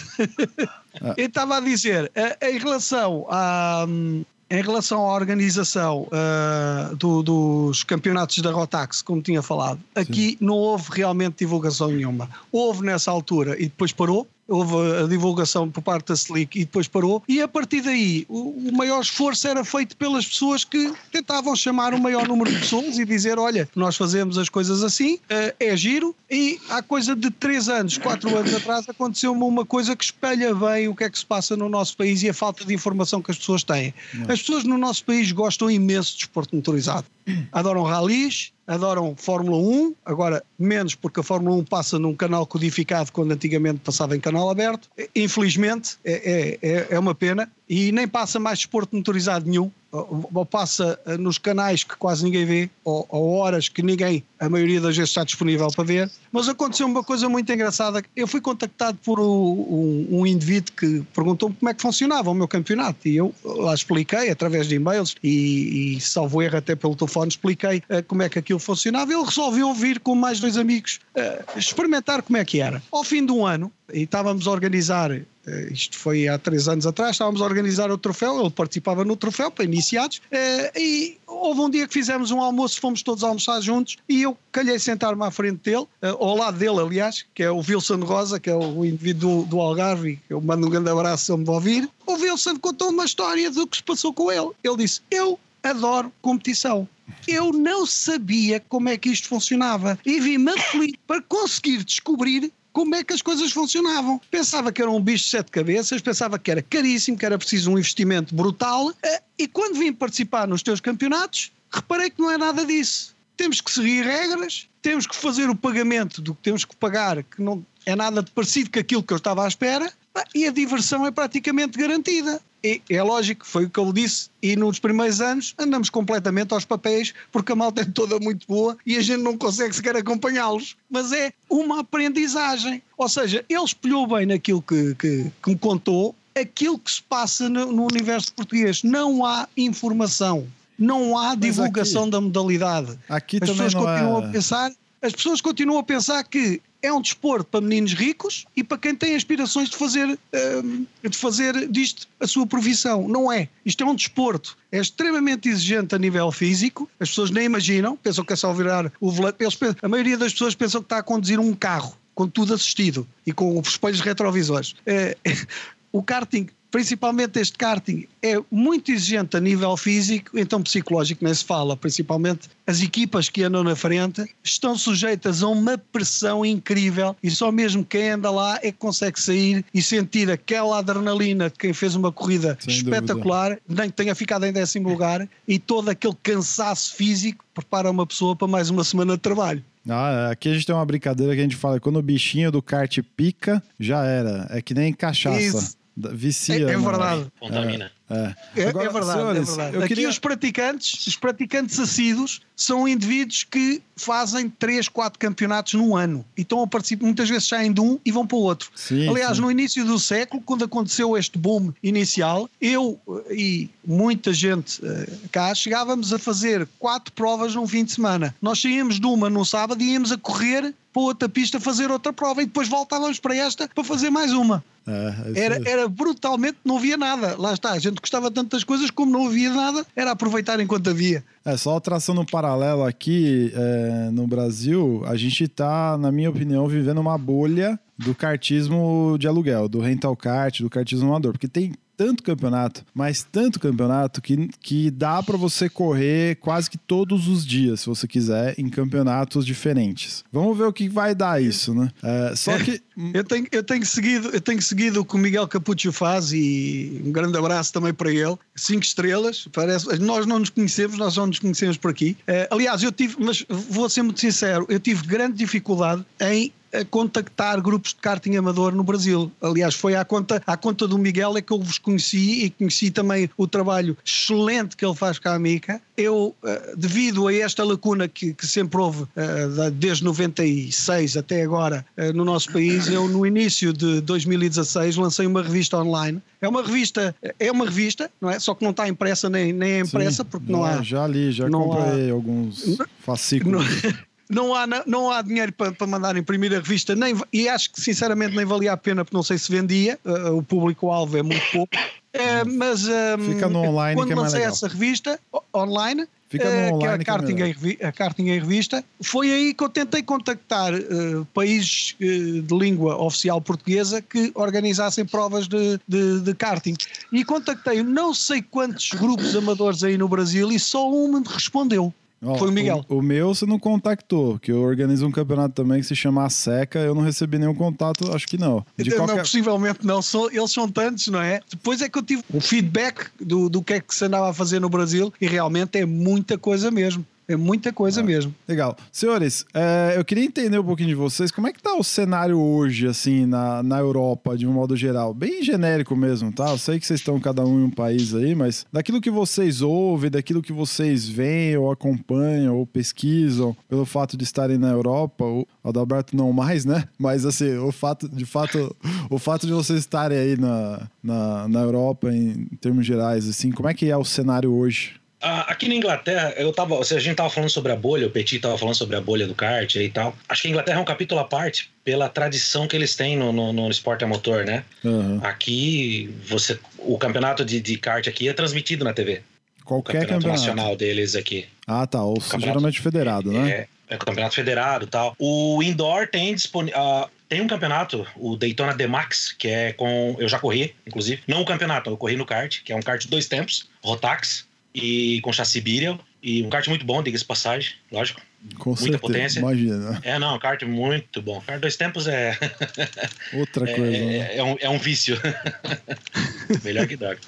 S4: Ah. Eu estava a dizer, uh, em relação a, um, em relação à organização uh, do, dos campeonatos da Rotax, como tinha falado, aqui Sim. não houve realmente divulgação nenhuma. Houve nessa altura e depois parou. Houve a divulgação por parte da Slick e depois parou. E a partir daí, o, o maior esforço era feito pelas pessoas que tentavam chamar o maior número de pessoas e dizer: olha, nós fazemos as coisas assim, uh, é giro. E há coisa de 3 anos, 4 anos atrás, aconteceu-me uma coisa que espelha bem o que é que se passa no nosso país e a falta de informação que as pessoas têm. As pessoas no nosso país gostam imenso de desporto motorizado. Adoram ralis, adoram Fórmula 1, agora menos porque a Fórmula 1 passa num canal codificado quando antigamente passava em canal aberto. Infelizmente, é, é, é uma pena e nem passa mais desporto motorizado nenhum ou passa eh, nos canais que quase ninguém vê, ou, ou, horas que ninguém, a maioria das vezes, está disponível para ver. Mas aconteceu uma coisa muito engraçada. Eu fui contactado por um, um indivíduo que perguntou-me como é que funcionava o meu campeonato. E eu lá expliquei, através de e-mails, e, e salvo erro até pelo telefone, expliquei uh, como é que aquilo funcionava. Ele resolveu vir com mais dois amigos uh, experimentar como é que era. Ao fim de um ano, e estávamos a organizar Uh, isto foi há três anos atrás, estávamos a organizar o troféu, ele participava no troféu para iniciados, uh, e houve um dia que fizemos um almoço, fomos todos almoçar juntos, e eu calhei sentar-me à frente dele, uh, ao lado dele, aliás, que é o Wilson Rosa, que é o indivíduo do, Algarve, eu mando um grande abraço se ele me ouvir. O Wilson contou uma história do que se passou com ele. Ele disse: Eu adoro competição. Eu não sabia como é que isto funcionava e vi-me aflito para conseguir descobrir como é que as coisas funcionavam. Pensava que era um bicho de sete cabeças, pensava que era caríssimo, que era preciso um investimento brutal, eh, e quando vim participar nos teus campeonatos, reparei que não é nada disso. Temos que seguir regras, temos que fazer o pagamento do que temos que pagar, que não é nada de parecido com aquilo que eu estava à espera, e a diversão é praticamente garantida. E é lógico, foi o que ele disse, e nos primeiros anos andamos completamente aos papéis, porque a malta é toda muito boa e a gente não consegue sequer acompanhá-los. Mas é uma aprendizagem. Ou seja, ele espelhou bem naquilo que, que, que me contou aquilo que se passa no, no, universo português. Não há informação, não há divulgação aqui, da modalidade.
S1: Aqui
S4: As
S1: pessoas
S4: continuam
S1: é...
S4: a pensar as pessoas continuam a pensar que é um desporto para meninos ricos e para quem tem aspirações de fazer, hum, de fazer disto a sua profissão. Não é. Isto é um desporto. É extremamente exigente a nível físico. As pessoas nem imaginam, pensam que é só virar o volante. A maioria das pessoas pensam que está a conduzir um carro com tudo assistido e com os espelhos retrovisores. É, o karting principalmente este karting é muito exigente a nível físico, então psicológico nem se fala, principalmente as equipas que andam na frente estão sujeitas a uma pressão incrível e só mesmo quem anda lá é que consegue sair e sentir aquela adrenalina de quem fez uma corrida Sem espetacular, dúvida. nem que tenha ficado em décimo lugar e todo aquele cansaço físico prepara uma pessoa para mais uma semana de trabalho.
S1: Ah, aqui a gente tem uma brincadeira que a gente fala, quando o bichinho do kart pica, já era. É que nem cachaça. Isso. Vicia.
S4: É, é verdade.
S2: Contamina.
S1: É,
S4: é, Agora, é verdade, senhores, é verdade. Aqui queria... os praticantes, os praticantes assíduos são indivíduos que fazem 3, 4 campeonatos num ano e estão a participar, muitas vezes saem de um e vão para o outro.
S1: Sim,
S4: Aliás,
S1: sim.
S4: no início do século, quando aconteceu este boom inicial, eu e muita gente eh, cá chegávamos a fazer quatro provas num fim de semana. Nós saíamos de uma no sábado e íamos a correr para outra pista fazer outra prova e depois voltávamos para esta para fazer mais uma.
S1: É,
S4: era, era brutalmente, não havia nada. Lá está, a gente gostava tantas coisas, como não havia nada, era aproveitar enquanto havia.
S1: É, só traçando um paralelo aqui, é, no Brasil, a gente está, na minha opinião, vivendo uma bolha do kartismo de aluguel, do rental kart, do kartismo amador, porque tem tanto campeonato, mas tanto campeonato que, que dá para você correr quase que todos os dias, se você quiser, em campeonatos diferentes. Vamos ver o que vai dar isso, né? É, só que
S4: eu tenho, eu tenho seguido, eu tenho seguido o que o Miguel Capuccio faz e um grande abraço também para ele. Cinco estrelas, parece. Nós não nos conhecemos, nós só nos conhecemos por aqui. Uh, aliás, eu tive, mas vou ser muito sincero, eu tive grande dificuldade em contactar grupos de karting amador no Brasil. Aliás, foi à conta, à conta do Miguel é que eu vos conheci e conheci também o trabalho excelente que ele faz com a Amica. Eu, eh, devido a esta lacuna que, que sempre houve eh, desde 96 até agora eh, no nosso país, eu no início de 2016 lancei uma revista online. É uma revista, é uma revista, não é? Só que não está impressa nem, nem é impressa
S1: Sim,
S4: porque não, há.
S1: Já li, já comprei há, alguns fascículos.
S4: Não, não há, não há dinheiro para, para mandar imprimir a revista, nem, e acho que sinceramente nem valia a pena, porque não sei se vendia, uh, o público-alvo é muito pouco. Eh, mas ehm,
S1: Fica no online
S4: quando
S1: que é
S4: lancei essa revista online,
S1: Fica no
S4: que é
S1: online
S4: a
S1: que é
S4: Karting,
S1: melhor.
S4: em a Karting em Revista, foi aí que eu tentei contactar eh, países eh, de língua oficial portuguesa que organizassem provas de, de, de karting. E contactei não sei quantos grupos amadores aí no Brasil e só um me respondeu. Foi o Miguel.
S1: O, o meu você não contactou, que eu organizo um campeonato também que se chama A Seca. Eu não recebi nenhum contato, acho que não. De
S4: não,
S1: qualquer...
S4: possivelmente não, são, eles são tantos, não é? Depois é que eu tive o feedback do, do que é que se andava a fazer no Brasil e realmente é muita coisa mesmo. É muita coisa
S1: Ah.
S4: mesmo.
S1: Legal. Senhores, é, eu queria entender um pouquinho de vocês. Como é que tá o cenário hoje, assim, na, na Europa, de um modo geral? Bem genérico mesmo, tá? Eu sei que vocês estão cada um em um país aí, mas daquilo que vocês ouvem, daquilo que vocês veem ou acompanham ou pesquisam, pelo fato de estarem na Europa, o Adalberto não mais, né? Mas, assim, o fato, de fato, o fato de vocês estarem aí na, na, na Europa, em, termos gerais, assim, como é que é o cenário hoje?
S2: Ah, aqui na Inglaterra, eu tava. A gente tava falando sobre a bolha, o Petit tava falando sobre a bolha do kart e tal. Acho que a Inglaterra é um capítulo à parte pela tradição que eles têm no, no, no esporte a motor, né?
S1: Aham.
S2: Aqui, você. O campeonato de, de kart aqui é transmitido na TV. O
S1: Qualquer
S2: campeonato,
S1: campeonato.
S2: nacional deles aqui.
S1: Ah, tá. Ou
S2: Campeonato-
S1: geralmente federado, né?
S2: É, é o campeonato federado e tal. O indoor tem disponível. tem um campeonato, o Daytona D-Max, que é com. Eu já corri, inclusive. Não o campeonato, eu corri no kart, que é um kart de dois tempos, Rotax, e com chassi Birial. E um kart muito bom, diga-se de passagem, lógico.
S1: Com
S2: muita
S1: certeza.
S2: potência.
S1: Imagina.
S2: É, não, um kart muito bom. Kart dois tempos é,
S1: Outra coisa, né?
S2: é, é um, é um vício. Melhor que droga.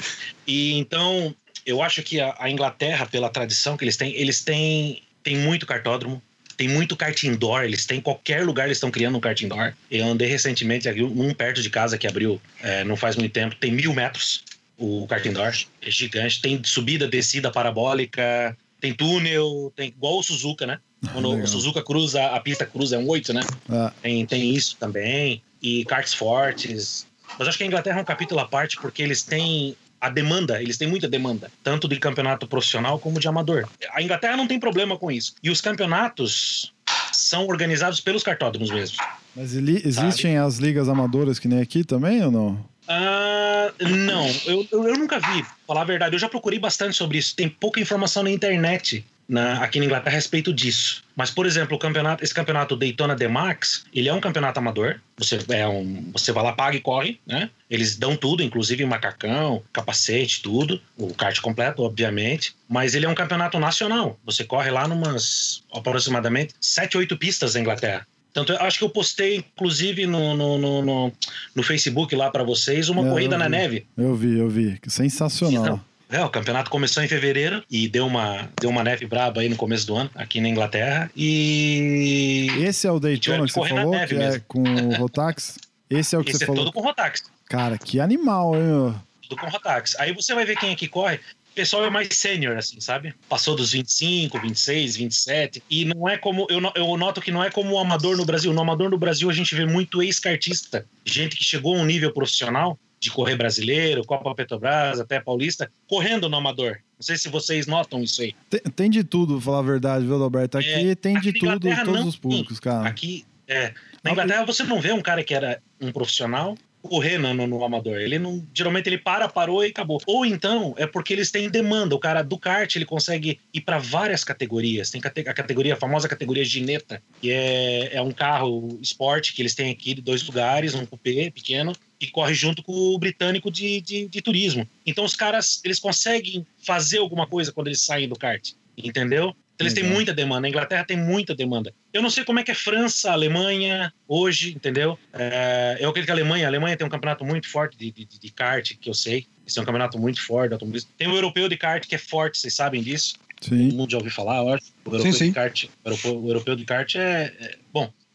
S2: E então, eu acho que a, a Inglaterra, pela tradição que eles têm, eles têm, têm muito kartódromo, tem muito kart indoor, eles têm qualquer lugar eles estão criando um kart indoor. Eu andei recentemente aqui, um perto de casa que abriu é, não faz muito tempo, tem mil metros o kart indoor, é gigante, tem subida, descida parabólica, tem túnel, tem igual o Suzuka, né? Quando
S1: Legal.
S2: o Suzuka cruza, a pista cruza é um 8, né?
S1: Ah,
S2: Tem, tem isso também. E karts fortes. Mas acho que a Inglaterra é um capítulo à parte porque eles têm a demanda, eles têm muita demanda, tanto de campeonato profissional como de amador. A Inglaterra não tem problema com isso. E os campeonatos são organizados pelos cartódromos mesmo.
S1: mas existem as ligas amadoras que nem aqui também ou não?
S2: Ah, não, eu, eu, eu nunca vi, falar a verdade. Eu já procurei bastante sobre isso. Tem pouca informação na internet na- aqui na Inglaterra a respeito disso. Mas, por exemplo, campeonato, esse campeonato Daytona D-Max, ele é um campeonato amador. Você, é um, você vai lá, paga e corre, né? Eles dão tudo, inclusive macacão, capacete, tudo. O kart completo, obviamente. Mas ele é um campeonato nacional. Você corre lá numas aproximadamente 7, 8 pistas na Inglaterra. Tanto eu acho que eu postei, inclusive, no, no, no, no, no Facebook lá para vocês, uma
S1: É,
S2: corrida na
S1: vi.
S2: neve.
S1: Eu vi, eu vi. Sensacional.
S2: Então, É, o campeonato começou em fevereiro e deu uma, deu uma neve braba aí no começo do ano, aqui na Inglaterra. E.
S1: Esse é o Daytona que você falou,
S2: neve
S1: que é
S2: mesmo.
S1: com o Rotax? Esse é o que
S2: Esse
S1: você
S2: é
S1: falou.
S2: todo com Rotax.
S1: Cara, que animal, hein, meu?
S2: Tudo com Rotax. Aí você vai ver quem aqui corre. Pessoal é mais sênior, assim, sabe? Passou dos 25, 26, 27. E não é como. Eu, eu noto que não é como o amador no Brasil. No amador no Brasil a gente vê muito ex-cartista. Gente que chegou a um nível profissional de correr brasileiro, Copa Petrobras, até Paulista, correndo no amador. Não sei se vocês notam isso aí.
S1: Tem, tem de tudo, falar a verdade, viu, Alberto? Aqui
S2: É,
S1: tem
S2: aqui
S1: de tudo, todos
S2: não
S1: os públicos, cara.
S2: Aqui, é. Na Inglaterra você não vê um cara que era um profissional correr no, no- no amador. Ele não. Geralmente ele para, parou e acabou. Ou então é porque eles têm demanda. O cara do kart ele consegue ir para várias categorias. Tem cate- a categoria, a famosa categoria Gineta, que é, é um carro esporte que eles têm aqui de dois lugares, um coupé pequeno, e corre junto com o britânico de, de, de turismo. Então os caras eles conseguem fazer alguma coisa quando eles saem do kart. Entendeu? Então, eles têm muita demanda. A Inglaterra tem muita demanda. Eu não sei como é que é França, Alemanha, hoje, entendeu? É, eu acredito que a Alemanha, a Alemanha tem um campeonato muito forte de, de, de kart, que eu sei. Eles têm um campeonato muito forte de automobilismo. Tem o europeu de kart, que é forte, vocês sabem disso.
S1: Sim.
S2: Todo mundo já ouviu falar, eu acho. O europeu,
S4: Sim, sim.
S2: De kart, o europeu, o europeu de kart é, é-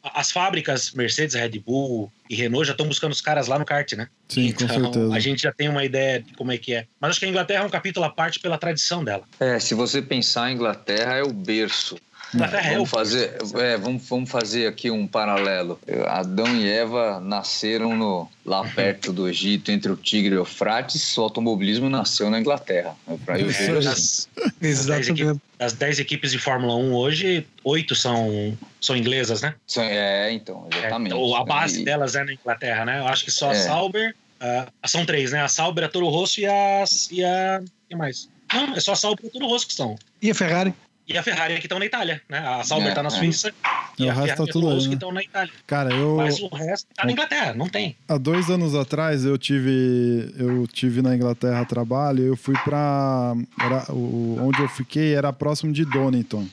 S2: as fábricas Mercedes, Red Bull e Renault já estão buscando os caras lá no kart, né?
S1: Sim, com
S2: então,
S1: certeza.
S2: a gente já tem uma ideia de como é que é. Mas acho que a Inglaterra é um capítulo à parte pela tradição dela.
S3: É, se você pensar, a Inglaterra é o berço.
S2: É o
S3: Vamos fazer, é, vamos, vamos fazer aqui um paralelo. Adão e Eva nasceram no, lá perto do Egito, entre o Tigre e o Eufrates. O automobilismo nasceu na Inglaterra. É pra eu ver assim.
S2: das,
S4: Exatamente.
S2: das 10 equipes de Fórmula 1 hoje, oito são, são inglesas, né?
S3: É, então, exatamente.
S2: É, a base
S3: E-
S2: delas é na Inglaterra, né? Eu acho que só a
S3: É.
S2: Sauber Uh, são três, né? A Sauber, a Toro Rosso e a. E a. que mais? Não, é só a Sauber e a Toro Rosso que estão.
S4: E a Ferrari?
S2: E a Ferrari que estão na Itália, né? A Sauber
S3: É,
S2: está na
S3: é.
S2: Suíça
S1: E
S2: e,
S1: o
S2: a
S1: resto tá
S2: e
S1: tudo aí,
S2: que
S1: né?
S2: estão na Itália.
S1: Cara, eu.
S2: Mas o resto tá na Inglaterra, não tem.
S1: Há dois anos atrás eu tive eu tive na Inglaterra trabalho. Eu fui pra. Era, o, onde eu fiquei era próximo de Donington.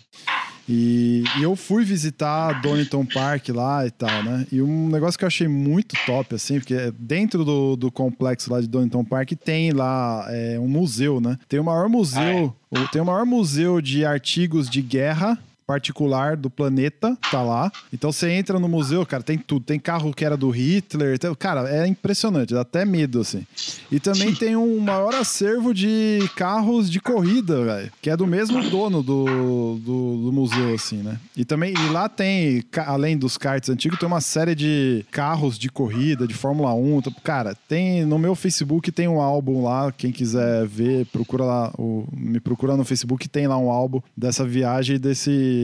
S1: E, e eu fui visitar Donington Park lá e tal, né? E um negócio que eu achei muito top, assim, porque dentro do, do complexo lá de Donington Park tem lá é, um museu, né? Tem o maior museu, o- tem o maior museu de artigos de guerra particular do planeta, tá lá. Então você entra no museu, cara, tem tudo. Tem carro que era do Hitler. tem- cara, é impressionante, dá até medo, assim. E também tem um maior acervo de carros de corrida, velho. Que é do mesmo dono do, do, do museu, assim, né? E também, e lá tem, além dos karts antigos, tem uma série de carros de corrida, de Fórmula 1. Então, Cara, tem no meu Facebook tem um álbum lá. Quem quiser ver, procura lá, o- me procura no Facebook, tem lá um álbum dessa viagem desse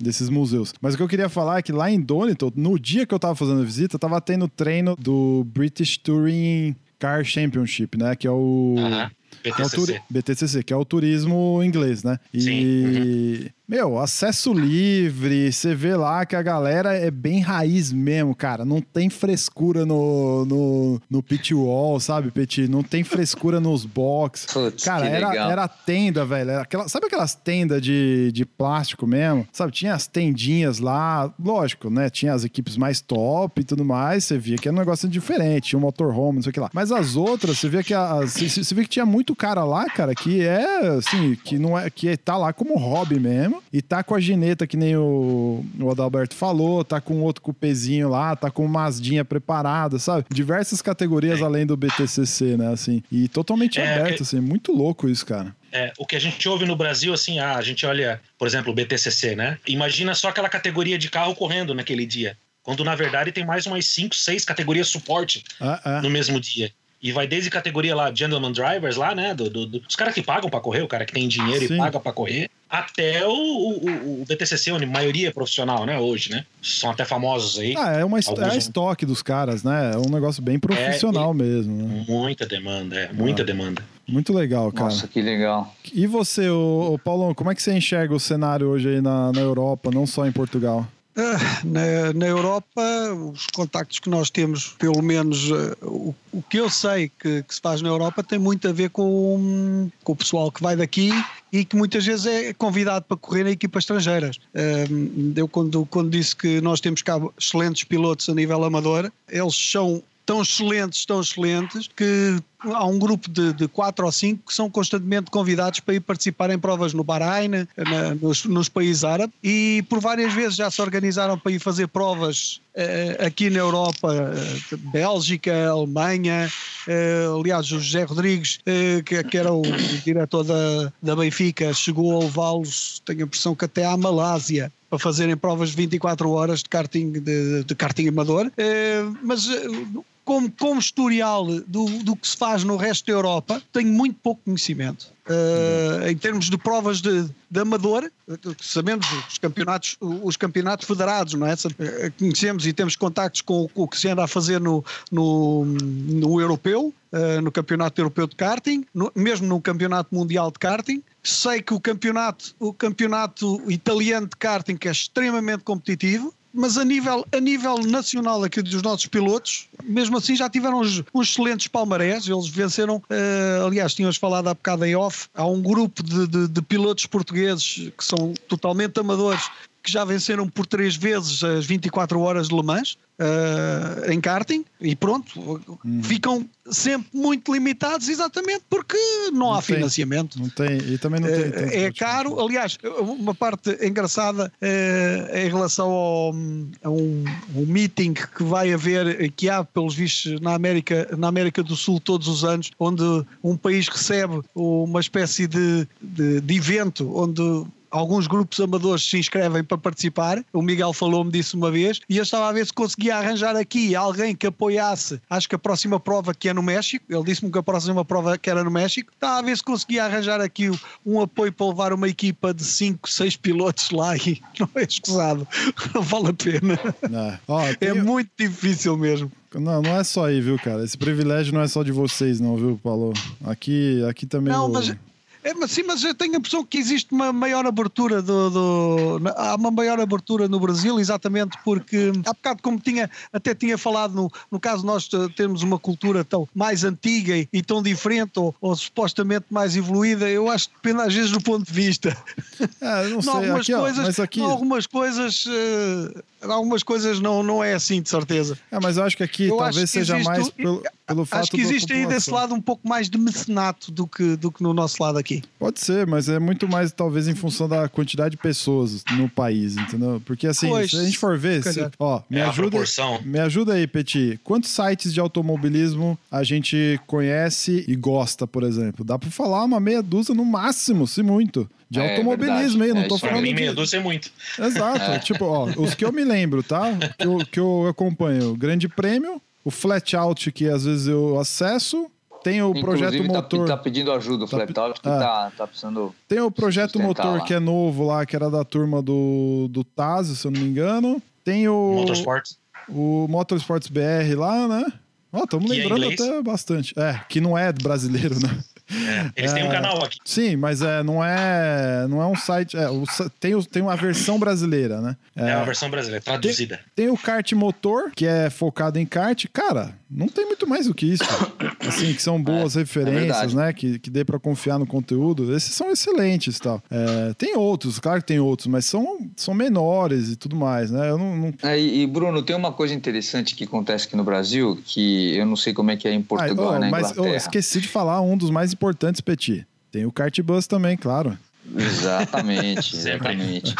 S1: desses museus. Mas o que eu queria falar é que lá em Donington, no dia que eu tava fazendo a visita, tava tendo treino do British Touring Car Championship, né? Que é o.
S2: Aham.
S1: que é o
S2: BTCC.
S1: BTCC, que é o turismo inglês, né? E, meu, acesso livre, você vê lá que a galera é bem raiz mesmo, cara. Não tem frescura no, no, no pit wall, sabe, Petit? Não tem frescura nos box.
S3: Putz,
S1: Cara, era,
S3: legal.
S1: era tenda, velho. Era aquela, sabe aquelas tendas de, de plástico mesmo? Sabe, tinha as tendinhas lá, lógico, né? Tinha as equipes mais top e tudo mais. Você via que era um negócio diferente, tinha um motorhome, não sei o que lá. Mas as outras, você via que as, você, você via que tinha muito cara lá, cara, que é assim, que não é que tá lá como hobby mesmo e tá com a gineta que nem o, o Adalberto falou, tá com outro cupezinho lá, tá com uma asdinha preparada, sabe? Diversas categorias além do BTCC, né, assim. E totalmente
S2: É,
S1: aberto,
S2: que-
S1: assim, muito louco isso, cara.
S2: É, o que a gente ouve no Brasil, assim, ah, a gente olha, por exemplo, o BTCC, né? Imagina só aquela categoria de carro correndo naquele dia. Quando, na verdade, tem mais umas 5, 6 categorias suporte
S1: Ah, ah.
S2: no mesmo dia. E vai desde categoria lá, Gentleman Drivers, lá, né? Do, do- do- os caras que pagam pra correr, o cara que tem dinheiro
S1: Sim.
S2: e paga pra correr, até o, o, o BTCC, onde a maioria é profissional, né? Hoje, né? São até famosos aí.
S1: Ah, é, uma, est- é estoque dos caras, né? É um negócio bem profissional mesmo, né?
S2: Muita demanda, é, muita
S1: Ah.
S2: demanda.
S1: Muito legal, cara.
S3: Nossa, que legal.
S1: E você, ô, ô, Paulão, como é que você enxerga o cenário hoje aí na, na Europa, não só em Portugal?
S4: Ah, Na, na Europa, os contactos que nós temos, pelo menos eh, o, o que eu sei que, que se faz na Europa, tem muito a ver com, com o pessoal que vai daqui e que muitas vezes é convidado para correr em equipas estrangeiras. Ah, Eu, quando, quando disse que nós temos cá excelentes pilotos a nível amador, eles são tão excelentes, tão excelentes, que há um grupo de, de quatro ou cinco que são constantemente convidados para ir participar em provas no Bahrein, na- nos, nos países árabes, e por várias vezes já se organizaram para ir fazer provas eh, aqui na Europa, eh, Bélgica, Alemanha, eh, aliás o José Rodrigues, que, era o, diretor da, da Benfica, chegou a levá-los, tenho a impressão que até à Malásia, para fazerem provas de 24 horas de karting, de, de karting amador, mas como, como historial do, do que se faz no resto da Europa, tenho muito pouco conhecimento. Eh, em termos de provas de, de amador, sabemos os campeonatos, os campeonatos federados, não é? Eh, Conhecemos e temos contactos com o que se anda a fazer no, no, no europeu, eh, no campeonato europeu de karting, no- mesmo no campeonato mundial de karting. Sei que o campeonato, o campeonato italiano de karting é extremamente competitivo, mas a nível, a nível nacional aqui dos nossos pilotos, mesmo assim já tiveram uns, uns excelentes palmarés, eles venceram, eh, aliás, tínhamos falado há bocado em off, há um grupo de, de- de pilotos portugueses que são totalmente amadores, que já venceram por três vezes as 24 horas de Le Mans eh, em karting e pronto, ficam sempre muito limitados exatamente porque não, há
S1: tem.
S4: financiamento.
S1: Não tem, e também não tem. tanto
S4: É, caro, aliás, uma parte engraçada eh, em relação ao, a um, um meeting que vai haver, que há pelos vistos na América, na América do Sul todos os anos, onde um país recebe uma espécie de, de, de evento onde alguns grupos amadores se inscrevem para participar. O Miguel falou-me disso uma vez e eu estava a ver se conseguia arranjar aqui alguém que apoiasse. Acho que a próxima prova que é no México, ele disse-me que a próxima prova que era no México, estava a ver se conseguia arranjar aqui um apoio para levar uma equipa de 5, 6 pilotos lá e não é escusado, não vale a pena.
S1: É. Ó,
S4: É muito difícil mesmo.
S1: Não, não é só aí, viu, cara? Esse privilégio não é só de vocês, não, viu, Paulo? Aqui, aqui também.
S4: Não,
S1: o-
S4: mas É, mas sim, mas eu tenho a impressão que existe uma maior abertura do, do- há uma maior abertura no Brasil, exatamente porque há bocado como tinha, até tinha falado no, no caso nós termos uma cultura tão mais antiga e, e tão diferente ou, ou supostamente mais evoluída, eu acho que depende às vezes do ponto de vista.
S1: Eu não sei,
S4: algumas
S1: aqui, ó,
S4: coisas,
S1: mas aqui.
S4: algumas coisas, em algumas coisas não, não é assim, de certeza.
S1: É, mas eu acho que aqui
S4: Eu
S1: talvez
S4: que
S1: seja
S4: existe
S1: mais pelo, pelo fato
S4: Acho que existe aí desse lado um pouco mais de mecenato do que, do que no nosso lado aqui.
S1: Pode ser, mas é muito mais talvez em função da quantidade de pessoas no país, entendeu? Porque assim,
S4: Pois,
S1: se a gente for ver, se- ó, me
S2: É a
S1: ajuda, me ajuda aí, Petit. Quantos sites de automobilismo a gente conhece e gosta, por exemplo? Dá pra falar uma meia dúzia no máximo, se muito. De
S3: É
S1: automobilismo
S3: verdade,
S1: aí, não
S3: é
S1: tô
S2: Pra
S1: falando
S2: mim,
S1: de...
S2: meia dúzia é muito.
S1: Exato. Tipo, ó, os que eu me lembro, tá? Que eu, que eu acompanho. O Grande Prêmio, o Flat Out, que às vezes eu acesso. Tem o projeto
S3: Inclusive, tá-
S1: motor.
S3: Tá, pedindo ajuda, o
S1: Tá
S3: Flat Out, que
S1: ah.
S3: tá, tá precisando.
S1: Tem o projeto motor
S3: lá.
S1: que é novo lá, que era da turma do, do Tazio, se eu não me engano. Tem o,
S2: Motorsport.
S1: o Motorsports BR lá, né? Ó, estamos
S2: Que é
S1: lembrando
S2: inglês.
S1: até bastante. É, que não é brasileiro, né?
S2: É, eles têm um
S1: É.
S2: canal aqui.
S1: Sim, mas é, não é, não é um site. É, o tem, tem uma versão brasileira, né?
S2: É, a versão brasileira, traduzida.
S1: Tem o kart motor, que é focado em kart. Cara, não tem muito mais do que isso. Assim, que são boas referências,
S3: verdade.
S1: né? Que, que dê pra confiar no conteúdo. Esses são excelentes e tal. É, tem outros, claro que tem outros, mas são, são menores e tudo mais, né? Eu não. não...
S3: É, e, e, Bruno, tem uma coisa interessante que acontece aqui no Brasil, que eu não sei como é que é em Portugal,
S1: Ah, oh,
S3: na
S1: mas
S3: Inglaterra.
S1: oh, esqueci de falar um dos mais importantes, Petit. Tem o kart bus também, claro.
S3: Exatamente, exatamente.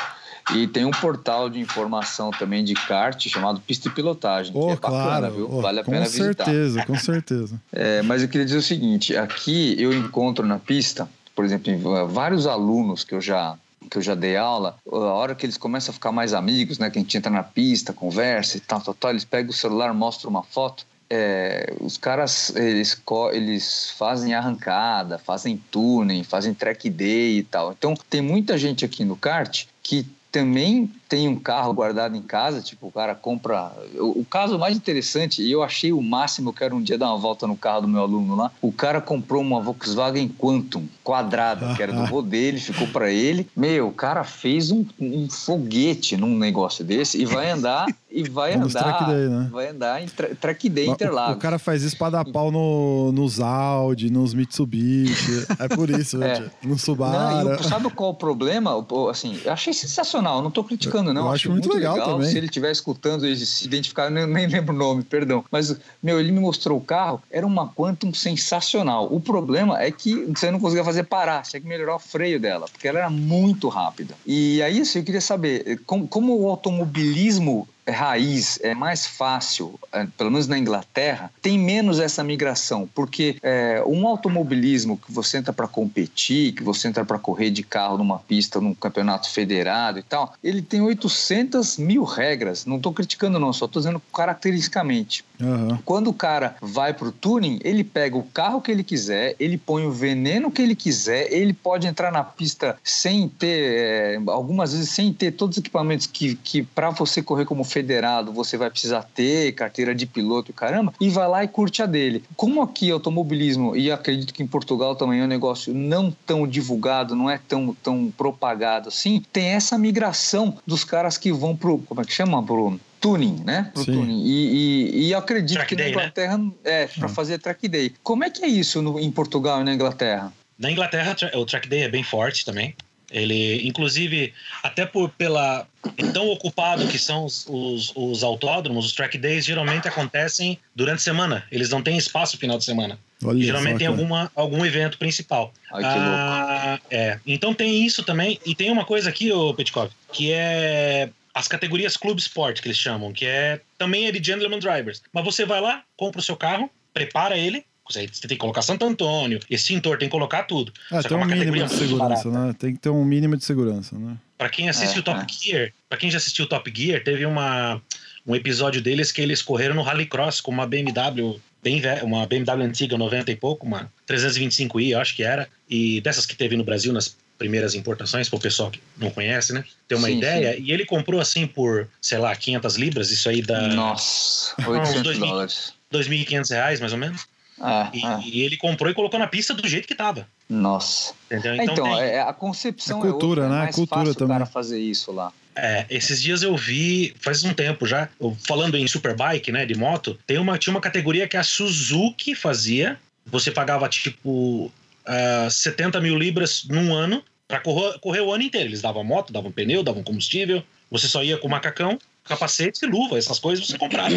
S3: E tem um portal de informação também de kart chamado Pista e Pilotagem, que
S1: Oh,
S3: é bacana,
S1: claro.
S3: viu?
S1: Oh,
S3: vale a
S1: com
S3: pena visitar.
S1: certeza, com certeza.
S3: É, mas eu queria dizer o seguinte: aqui eu encontro na pista, por exemplo, em va- vários alunos que eu já que eu já dei aula, a hora que eles começam a ficar mais amigos, né, que a gente entra na pista, conversa e tal, tal, tal, eles pegam o celular, mostram uma foto. é, os caras eles, eles fazem arrancada, fazem tuning, fazem track day e tal. Então tem muita gente aqui no kart que também tem um carro guardado em casa, tipo, o cara compra. O, o caso mais interessante, e eu achei o máximo, eu quero um dia dar uma volta no carro do meu aluno lá. O cara comprou uma Volkswagen Quantum quadrada, que era do vô dele, ficou para ele. Meu, o cara fez um, um foguete num negócio desse e vai andar e vai
S1: Nos
S3: andar.
S1: track day, né?
S3: Vai andar em tra track day
S1: O-
S3: Interlagos.
S1: O cara faz isso pra dar pau no, nos Audi, nos Mitsubishi. É por isso,
S3: É.
S1: gente. No
S3: Não,
S1: Subaru.
S3: e o- sabe qual o problema? O- o- Assim, eu achei sensacional, não tô criticando, não.
S1: Eu acho muito legal também.
S3: Se ele estiver escutando e se identificar, eu nem, nem lembro o nome, perdão. Mas, meu, ele me mostrou o carro, era uma Quantum sensacional. O problema é que você não conseguia fazer parar, tinha que melhorar o freio dela, porque ela era muito rápida. E aí, assim, eu queria saber, como, como o automobilismo raiz é mais fácil, é, pelo menos na Inglaterra, tem menos essa migração, porque é, um automobilismo que você entra para competir, que você entra para correr de carro numa pista, num campeonato federado e tal, ele tem 800 mil regras. Não estou criticando, não, só estou dizendo caracteristicamente.
S1: Aham.
S3: Quando o cara vai pro tuning, ele pega o carro que ele quiser, ele põe o veneno que ele quiser, ele pode entrar na pista sem ter, é, algumas vezes sem ter todos os equipamentos que, que para você correr como federado você vai precisar ter, carteira de piloto e caramba, e vai lá e curte a dele. Como aqui automobilismo, e acredito que em Portugal também é um negócio não tão divulgado, não é tão, tão propagado assim, tem essa migração dos caras que vão pro, como é que chama, Bruno? Tuning, né? Pro
S1: Sim.
S3: tuning. E, e, e eu acredito
S2: Track
S3: que na
S2: day, né?
S3: Inglaterra é para fazer track day. Como é que é isso no- em Portugal e na Inglaterra?
S2: Na Inglaterra, o track day é bem forte também. Ele, inclusive, até por pela tão ocupado que são os, os, os autódromos, os track days geralmente acontecem durante a semana. Eles não têm espaço no final de semana.
S1: Olha
S2: geralmente tem alguma, algum evento principal.
S3: Ai, que
S2: Ah, É. Então tem isso também. E tem uma coisa aqui, ô Petkov, que é as categorias Clube Sport, que eles chamam, que é também é de Gentleman Drivers. Mas você vai lá, compra o seu carro, prepara ele. Você tem que colocar Santo Antônio, extintor, tem que colocar tudo.
S1: É,
S2: que
S1: tem um
S2: uma
S1: mínimo
S2: categoria
S1: de segurança, né? Tem que ter um mínimo de segurança, né?
S2: Pra quem assiste
S3: É,
S2: o Top
S3: é.
S2: Gear, para quem já assistiu o Top Gear, teve uma, um episódio deles que eles correram no Rallycross com uma BMW bem velha, uma BMW antiga, 90 e pouco, uma 325i, eu acho que era, e dessas que teve no Brasil nas primeiras importações, para o pessoal que não conhece, né? Ter uma
S3: Sim,
S2: ideia. E ele comprou assim por, sei lá, 500 libras, isso aí dá
S3: Nossa,
S2: uns
S3: 800
S2: dois mil.
S3: dólares.
S2: 2.500 reais, mais ou menos.
S3: É,
S2: E,
S3: é.
S2: e ele comprou e colocou na pista do jeito que tava.
S3: Nossa.
S2: Entendeu?
S3: Então,
S2: tem-
S3: é, a concepção
S1: É cultura,
S3: é outra,
S1: né?
S3: É mais
S1: Cultura
S3: fácil
S1: também.
S3: o cara fazer isso lá.
S2: É, esses dias eu vi, faz um tempo já, eu- falando em superbike, né, de moto, tem uma, tinha uma categoria que a Suzuki fazia. Você pagava tipo ah, 70 mil libras num ano pra correr, correr o ano inteiro. Eles davam moto, davam pneu, davam combustível. Você só ia com macacão, capacete e luva, essas coisas você comprava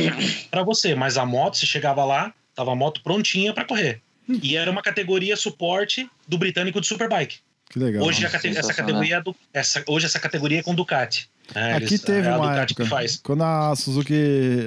S2: pra você. Mas a moto, você chegava lá, tava a moto prontinha pra correr. E era uma categoria suporte do britânico de superbike.
S1: Que legal.
S2: Hoje cate- essa categoria é do, essa, hoje essa categoria é com Ducati. Né?
S1: Aqui
S2: Eles-
S1: teve
S2: é
S1: uma época, quando a Suzuki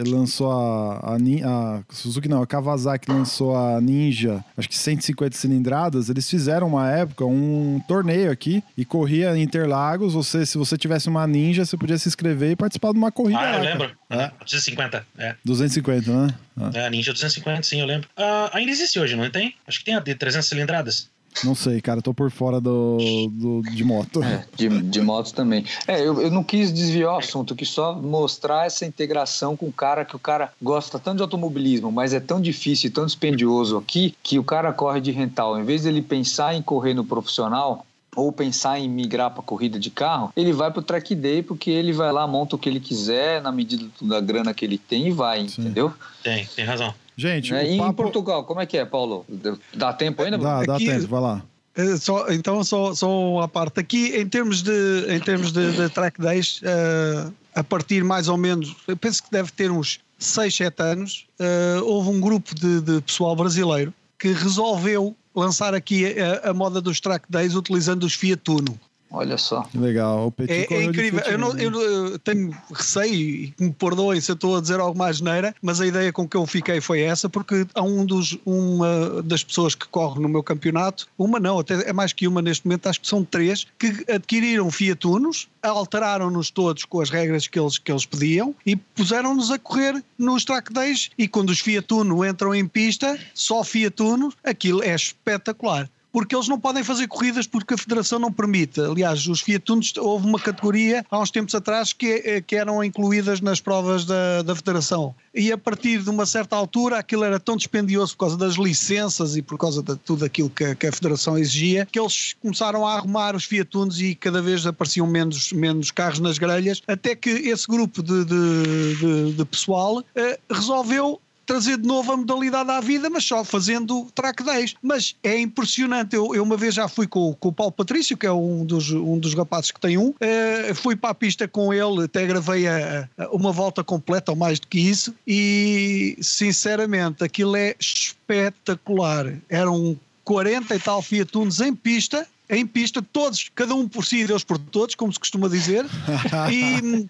S1: lançou a, a, a Suzuki não, a Kawasaki lançou a Ninja, acho que 150 cilindradas, eles fizeram uma época um torneio aqui e corria em Interlagos, você se você tivesse uma Ninja, você podia se inscrever e participar de uma corrida
S2: Ah, eu
S1: lá, cara.
S2: lembro.
S1: É.
S2: 250, é.
S1: 250, né? Ah,
S2: É, a Ninja 250, sim, eu lembro. Ah, ainda existe hoje, não tem? Acho que tem a de 300 cilindradas.
S1: Não sei, cara, tô por fora do, do- de moto.
S3: É, de, de motos também. É, eu, eu não quis desviar o assunto, eu quis só mostrar essa integração com o cara que o cara gosta tanto de automobilismo, mas é tão difícil e tão dispendioso aqui que o cara corre de rental. Em vez dele pensar em correr no profissional, ou pensar em migrar para corrida de carro, ele vai para o track day porque ele vai lá, monta o que ele quiser na medida da grana que ele tem e vai,
S1: Sim.
S3: entendeu?
S2: Tem, tem razão.
S1: Gente,
S3: Né? E
S1: o
S3: em
S1: papo...
S3: Portugal, como é que é, Paulo? Dá tempo ainda?
S1: Dá, dá
S4: Aqui-
S1: tempo, vai lá.
S4: Eh, Só, então, só, só a parte. Aqui, em termos de, em termos de, de track days, eh, a partir mais ou menos, eu penso que deve ter uns 6, 7 anos, eh, houve um grupo de, de pessoal brasileiro que resolveu lançar aqui a, a moda dos track days utilizando os Fiat Uno.
S3: Olha só.
S1: Legal. O Petit
S4: É, é incrível. Eu, não- eu, eu tenho receio e me perdoem se eu estou a dizer algo mais geneira, mas a ideia com que eu fiquei foi essa, porque há um dos, uma das pessoas que corre no meu campeonato, uma não, até é mais que uma neste momento, acho que são três, que adquiriram Fiat Unos, alteraram-nos todos com as regras que eles, que eles pediam e puseram-nos a correr nos track days. E quando os Fiat Uno entram em pista, só Fiat Uno, aquilo é espetacular porque eles não podem fazer corridas porque a Federação não permite. Aliás, os Fiat Unos, houve uma categoria há uns tempos atrás que, eh, que eram incluídas nas provas da, da Federação. E a partir de uma certa altura aquilo era tão dispendioso por causa das licenças e por causa de tudo aquilo que, a- que a Federação exigia, que eles começaram a arrumar os Fiat Unos e cada vez apareciam menos, menos carros nas grelhas, até que esse grupo de, de, de- de pessoal eh, resolveu trazer de novo a modalidade à vida, mas só fazendo track days. Mas é impressionante. Eu, eu uma vez já fui com, com o Paulo Patrício, que é um dos, um dos rapazes que tem um, eh, fui para a pista com ele, até gravei a- a- uma volta completa, ou mais do que isso, e sinceramente aquilo é espetacular. Eram 40 e tal Fiat Unos em pista. Em pista, todos, cada um por si e Deus por todos, como se costuma dizer, e hum,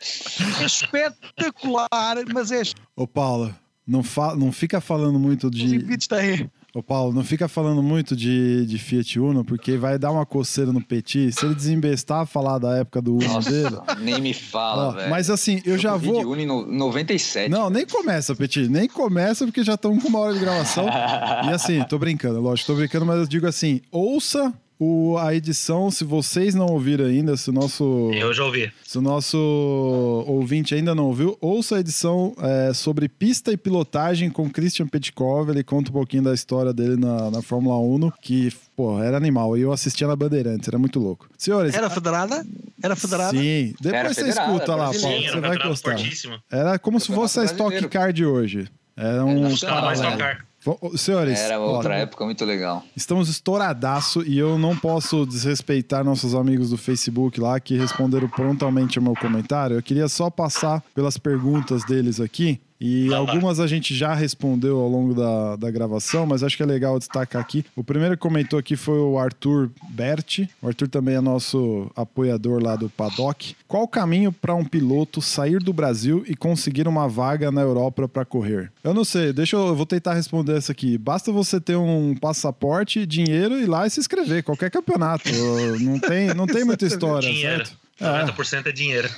S4: é espetacular, mas é
S1: Ô, Paulo, não, fa... não fica falando muito de.
S4: vídeos têm.
S1: Ô, Paulo, não fica falando muito de, de Fiat Uno, porque vai dar uma coceira no Petit. Se ele desembestar falar da época do Uno dele.
S3: Nem me fala, velho.
S1: mas assim, eu já
S3: corri de
S1: vou.
S3: Uno em no- 97.
S1: Não, nem começa, Petit. Nem começa, porque já estamos com uma hora de gravação. e assim, tô brincando, lógico, tô brincando, mas eu digo assim: ouça o, a edição, se vocês não ouviram ainda, se o nosso.
S2: Eu já ouvi.
S1: Se o nosso ouvinte ainda não ouviu, ouça a edição é, sobre pista e pilotagem com Christian Petkov. Ele conta um pouquinho da história dele na, na Fórmula 1, que, pô, era animal. E eu assistia na Bandeirantes, era muito louco. Senhores.
S4: Era federada? Era federada?
S1: Sim, depois
S3: Era
S1: você
S3: federada,
S1: escuta lá. Paulo,
S2: Sim, era
S1: você vai gostar.
S2: fortíssimo.
S1: Era como se fosse a Stock. Car de hoje. Era um.
S3: Era
S1: Senhores,
S3: Era outra época muito legal.
S1: Estamos estouradaço e eu não posso desrespeitar nossos amigos do Facebook lá que responderam prontamente ao meu comentário. Eu queria só passar pelas perguntas deles aqui. E algumas a gente já respondeu ao longo da, da gravação, mas acho que é legal destacar aqui. O primeiro que comentou aqui foi o Arthur Berti. O Arthur também é nosso apoiador lá do Paddock. Qual o caminho para um piloto sair do Brasil e conseguir uma vaga na Europa para correr? Eu não sei, deixa eu, eu vou tentar responder essa aqui. Basta você ter um passaporte, dinheiro e ir lá e se inscrever, qualquer campeonato. não tem, não tem muita história,
S2: Dinheiro.
S1: certo?
S2: 90% é dinheiro.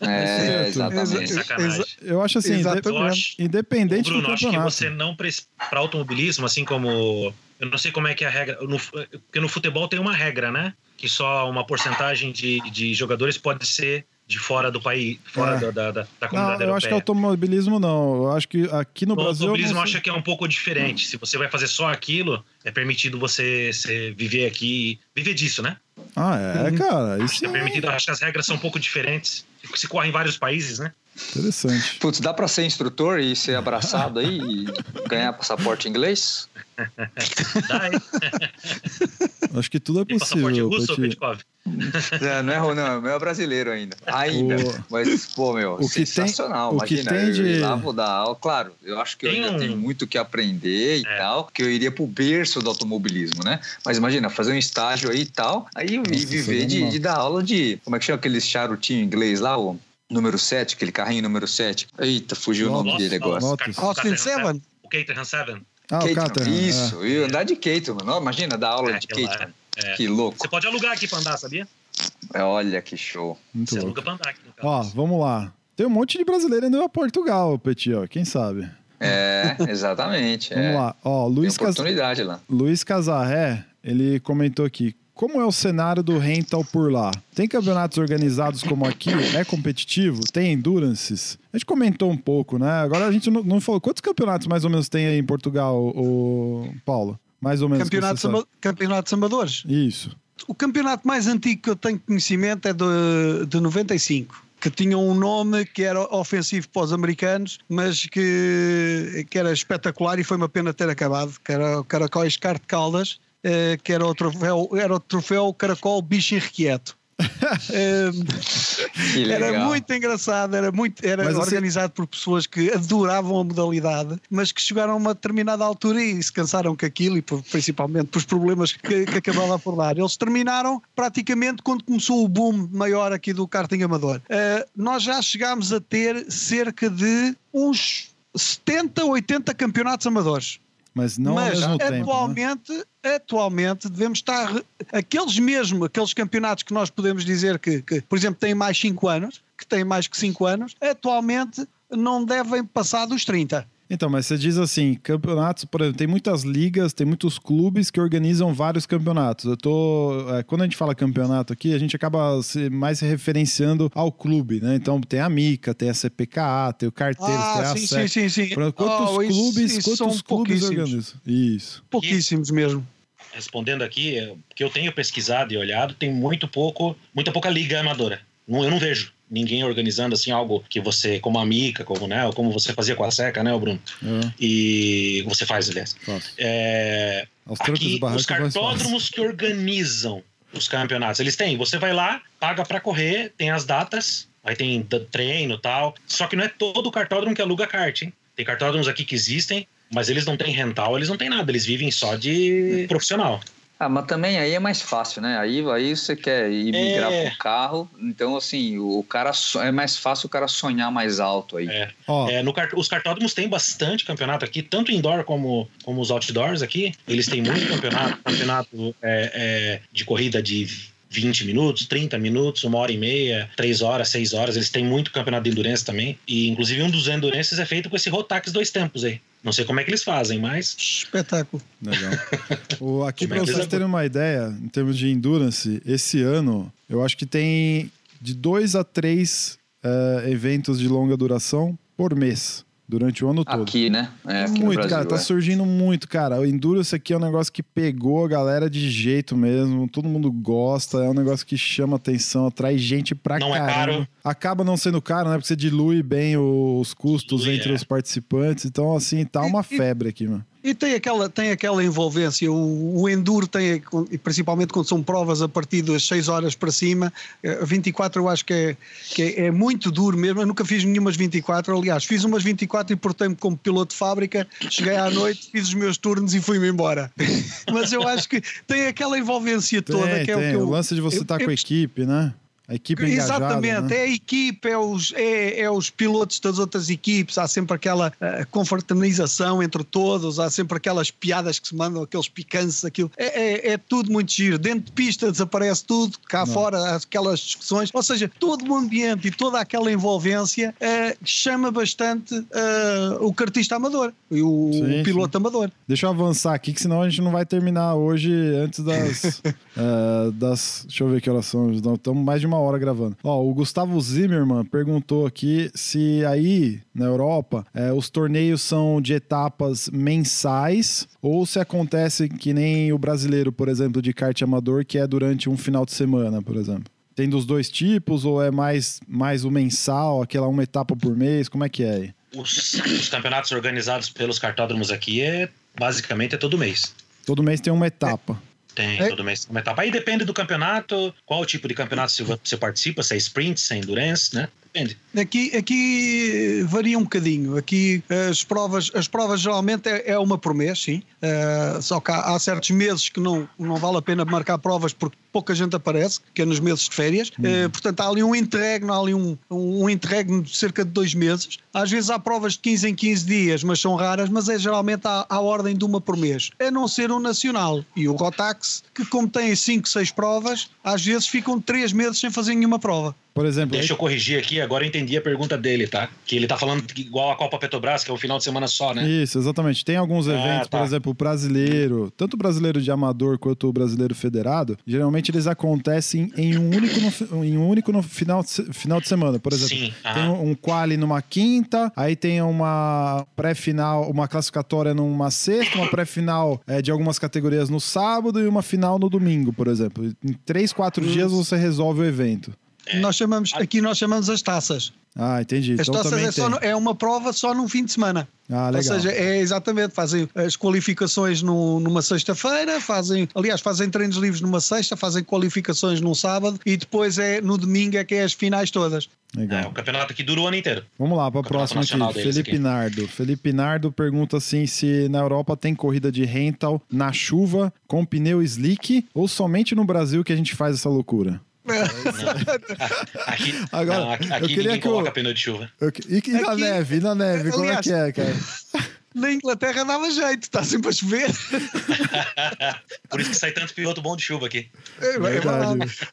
S3: É,
S1: certo.
S3: exatamente.
S2: Sacanagem.
S1: Eu acho assim,
S2: Eu acho,
S1: independente
S2: Bruno,
S1: do
S2: acho que
S1: campeonato.
S2: você não para automobilismo, assim como eu não sei como é que é a regra, no, porque no futebol tem uma regra, né? que só uma porcentagem de, de jogadores pode ser de fora do país, fora
S1: É.
S2: da, da, da, da
S1: Não,
S2: comunidade
S1: eu acho que
S2: europeia.
S1: automobilismo não. Eu acho que aqui no
S2: O
S1: Brasil. eu
S2: automobilismo acha que é um pouco diferente. Se você vai fazer só aquilo, é permitido você, você viver aqui, viver disso, né?
S1: Ah, é, cara. Isso
S2: É
S1: é
S2: permitido, acho que as regras são um pouco diferentes. Se corre em vários países, né?
S1: interessante.
S3: Putz, dá pra ser instrutor e ser abraçado aí e ganhar passaporte inglês?
S2: Dá, hein?
S1: Acho que tudo é
S2: Tem passaporte
S1: possível.
S2: russo
S1: Petit.
S2: Petkov?
S3: É, não é, não, é brasileiro ainda. Ainda.
S1: O-
S3: Mas, pô, meu,
S1: o que tem-
S3: sensacional.
S1: o que
S3: Imagina,
S1: tem
S3: eu
S1: de-
S3: ir lá vou dar aula. Claro, eu acho que eu
S2: Tem
S3: ainda
S2: um-
S3: tenho muito que aprender e
S2: É.
S3: tal, que eu iria pro berço do automobilismo, né? Mas imagina, fazer um estágio aí e tal, aí eu
S1: Nossa,
S3: ir viver
S1: é
S3: de, de dar aula de. Como é que chama aquele charutinho em inglês lá, o número 7, aquele carrinho número 7? Eita, fugiu o nome dele agora.
S4: Austin Seven.
S2: O Caterham Seven.
S1: Ah, o
S3: Caterham,
S1: é.
S3: Isso, e andar de Caterham, não? Imagina dar aula
S2: É,
S3: de
S2: lá,
S3: Caterham.
S2: é.
S3: Que louco.
S2: Você pode alugar aqui pra andar, sabia?
S3: É, Olha que show.
S1: Muito
S2: Você
S1: louco.
S2: aluga pra andar aqui no caso.
S1: Ó, vamos lá. Tem um monte de brasileiro indo a Portugal, Petit, ó. Quem sabe?
S3: É, exatamente.
S1: Vamos
S3: é.
S1: lá. Ó,
S3: Tem
S1: Luiz, Cas...
S3: oportunidade lá.
S1: Luiz Casarré, ele comentou aqui. Como é o cenário do rental por lá? Tem campeonatos organizados como aqui? É competitivo? Tem endurances? A gente comentou um pouco, né? Agora a gente não, não falou. Quantos campeonatos mais ou menos tem aí em Portugal, o Paulo? Mais ou menos. você sabe.
S4: ama- campeonatos amadores.
S1: Isso.
S4: O campeonato mais antigo que eu tenho conhecimento é de, de 95. Que tinha um nome que era ofensivo para os americanos, mas que, que era espetacular e foi uma pena ter acabado. Que era o Caracóis Carte Caldas, eh, que era o troféu, era o troféu Caracol Bicho Irrequieto. Eh, era muito engraçado, era, muito, era
S1: Mas
S4: organizado por pessoas que adoravam a modalidade, mas que chegaram a uma determinada altura e se cansaram com aquilo, e por- principalmente pelos problemas que, que acabava por dar. Eles terminaram praticamente quando começou o boom maior aqui do karting amador. Eh, nós já chegámos a ter cerca de uns 70, 80 campeonatos amadores.
S1: Mas não
S4: Mas
S1: ao mesmo tempo. né?
S4: atualmente, atualmente devemos estar aqueles mesmo, aqueles campeonatos que nós podemos dizer que, que, por exemplo, têm mais 5 anos, que têm mais que 5 anos, atualmente não devem passar dos 30.
S1: Então, mas você diz assim, campeonatos, por exemplo, tem muitas ligas, tem muitos clubes que organizam vários campeonatos. Eu tô. é, quando a gente fala campeonato aqui, a gente acaba se, mais se referenciando ao clube, né? Então tem a Mica, tem a CPKA, tem o Carteiros, tem a
S4: Ah, sim,
S1: SEC.
S4: sim, sim, sim.
S1: Quantos
S4: Oh,
S1: clubes,
S4: isso
S1: quantos clubes organizam? Isso.
S4: Pouquíssimos mesmo.
S2: Respondendo aqui, é, que eu tenho pesquisado e olhado, tem muito pouco, muita pouca liga amadora. Não, eu não vejo ninguém organizando assim algo que você, como a Mica, como, né, ou como você fazia com a Seca, né, o Bruno?
S1: É,
S2: E você faz, aliás. É, aqui, os cartódromos que organizam os campeonatos, eles têm. Você vai lá, paga pra correr, tem as datas, aí tem treino e tal. Só que não é todo cartódromo que aluga kart, hein? Tem cartódromos aqui que existem, mas eles não têm rental, eles não têm nada, eles vivem só de profissional.
S3: Ah, mas também aí é mais fácil, né? Aí, aí você quer ir migrar
S2: É.
S3: pro carro, então assim, o, cara é mais fácil o cara sonhar mais alto aí.
S2: É.
S1: Ó,
S2: É, no os cartódromos têm bastante campeonato aqui, tanto indoor como, como os outdoors aqui. Eles têm muito campeonato, campeonato é, é, de corrida de 20 minutos, 30 minutos, uma hora e meia, 3 horas, 6 horas. Eles têm muito campeonato de endurance também. E inclusive um dos endurances é feito com esse Rotax dois tempos aí. Não sei como é que eles fazem, mas
S4: Espetáculo.
S1: Legal. O, aqui, para
S2: é que
S1: vocês terem uma ideia, em termos de endurance, esse ano, eu acho que tem de dois a três eh, eventos de longa duração por mês, durante o ano todo.
S3: Aqui, né? É, aqui no
S1: muito,
S3: Brasil.
S1: cara, tá
S3: é.
S1: surgindo muito, cara. O Endurance aqui é um negócio que pegou a galera de jeito mesmo, todo mundo gosta, é um negócio que chama atenção, atrai gente pra
S2: Não é
S1: caramba.
S2: caro.
S1: Acaba não sendo caro, né? Porque você dilui bem os custos
S2: Dilui,
S1: entre
S2: é.
S1: os participantes, então assim, tá uma febre aqui, mano.
S4: E tem aquela, tem aquela envolvência, o, o Enduro tem, principalmente quando são provas a partir das 6 horas para cima, eh, 24 eu acho que é, que é, é muito duro mesmo, eu nunca fiz nenhumas 24, aliás, fiz umas 24 e portei-me como piloto de fábrica, cheguei à noite, fiz os meus turnos e fui-me embora. Mas eu acho que tem aquela envolvência toda
S1: Tem,
S4: que é o
S1: tem.
S4: que eu...
S1: o lance de você
S4: eu-
S1: estar
S4: eu-
S1: com a equipe, né? A equipe engajada,
S4: Exatamente,
S1: né?
S4: é a equipe, é os, é, é os pilotos das outras equipes, há sempre aquela uh, confraternização entre todos, há sempre aquelas piadas que se mandam, aqueles picantes, aquilo. É, é, é tudo muito giro. Dentro de pista desaparece tudo, cá
S1: Não.
S4: fora aquelas discussões, ou seja, todo o ambiente e toda aquela envolvência uh, chama bastante uh, o cartista amador e o,
S1: Sim,
S4: o piloto amador.
S1: Deixa eu avançar aqui, que senão a gente não vai terminar hoje antes das. das deixa eu ver que horas são. Estamos mais de uma hora gravando. Ó, o Gustavo Zimmermann perguntou aqui se aí na Europa eh, os torneios são de etapas mensais ou se acontece que nem o brasileiro, por exemplo, de kart amador, que é durante um final de semana, por exemplo. Tem dos dois tipos ou é mais, mais o mensal, aquela uma etapa por mês? Como é que é aí?
S2: Os, os campeonatos organizados pelos cartódromos aqui é basicamente é todo mês.
S1: Todo mês tem uma etapa.
S2: Tem
S4: É.
S2: todo mês uma etapa. Aí depende do campeonato, qual tipo de campeonato você- você participa, se é sprint, se é endurance, né? Depende.
S4: Aqui, aqui varia um bocadinho. Aqui as provas, as provas geralmente é, é uma por mês, sim. Eh, só que há, há certos meses que não, não vale a pena marcar provas porque pouca gente aparece, que é nos meses de férias. Eh, portanto, há ali um interregno, há ali um, um interregno de cerca de dois meses. Às vezes há provas de 15 em 15 dias, mas são raras, mas é geralmente à, à ordem de uma por mês. A não ser o nacional e o Rotax, que como tem 5, 6 provas, às vezes ficam 3 meses sem fazer nenhuma prova.
S1: Por exemplo,
S2: Deixa eu corrigir aqui, agora eu entendi a pergunta dele, tá? Que ele tá falando que igual a Copa Petrobras, que é um final de semana só, né?
S1: Isso, exatamente. Tem alguns
S2: Ah,
S1: eventos,
S2: tá.
S1: por exemplo, o brasileiro, tanto o brasileiro de amador quanto o brasileiro federado, geralmente eles acontecem em um único no, em um único no final, de, final de semana. Por exemplo,
S2: Sim,
S1: tem um, um quali numa quinta, aí tem uma pré-final, uma classificatória numa sexta, uma pré-final eh, de algumas categorias no sábado e uma final no domingo, por exemplo. Em três, quatro dias você resolve o evento.
S4: Nós chamamos, aqui nós chamamos as taças.
S1: Ah, entendi.
S4: As
S1: Então
S4: taças é, só no- é uma prova só num fim de semana.
S1: Ah,
S4: Ou
S1: legal.
S4: seja, é exatamente, fazem as qualificações no- numa sexta-feira, fazem, aliás, fazem treinos livres numa sexta, fazem qualificações num sábado e depois é no domingo é que é as finais todas.
S1: legal.
S2: É, o campeonato aqui dura o ano inteiro.
S1: Vamos lá para a próxima aqui. Felipe
S2: aqui.
S1: Nardo. Felipe Nardo pergunta assim se na Europa tem corrida de rental na chuva com pneu slick ou somente no Brasil que a gente faz essa loucura?
S2: Aqui,
S1: Agora,
S2: não, aqui,
S1: eu queria
S2: ninguém
S1: que eu-
S2: coloca pneu de chuva.
S1: Eu que- E, e na
S4: Aqui-
S1: neve? E na neve? Como é que é, cara?
S4: Na Inglaterra dava jeito, está sempre a chover.
S2: Por isso que sai tanto piloto bom de chuva aqui.
S4: É,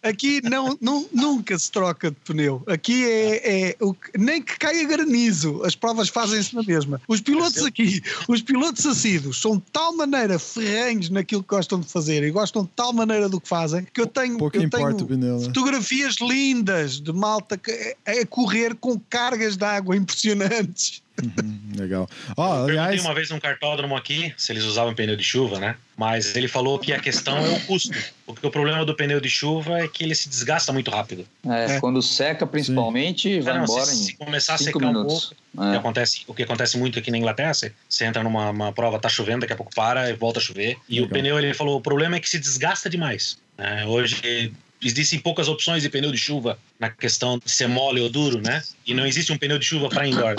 S4: é. Aqui não, não- nunca se troca de pneu. Aqui é, é o que- nem que caia granizo, as provas fazem-se na mesma. Os pilotos aqui, os pilotos assíduos, são de tal maneira ferrenhos naquilo que gostam de fazer e gostam de tal maneira do que fazem que eu tenho,
S1: Pouco
S4: eu
S1: importa
S4: tenho
S1: o pneu, né?
S4: fotografias lindas de malta que- a correr com cargas de água impressionantes.
S1: Legal. Ó,
S2: Perguntei
S1: aliás,
S2: uma vez num cartódromo aqui se eles usavam pneu de chuva, né? Mas ele falou que a questão é o custo. Porque o problema do pneu de chuva é que ele se desgasta muito rápido.
S3: É,
S4: É.
S3: quando seca, principalmente, vai
S2: Ah, não,
S3: embora
S2: se, se
S3: em
S2: começar a secar um
S3: minutos.
S2: pouco, o, que
S3: É.
S2: acontece, o que acontece muito aqui na Inglaterra, você, você entra numa uma prova, tá chovendo, daqui a pouco para e volta a chover. E o
S1: Legal.
S2: pneu, ele falou, o problema é que se desgasta demais. né? hoje existem poucas opções de pneu de chuva na questão de ser mole ou duro, né? E não existe um pneu de chuva para indoor.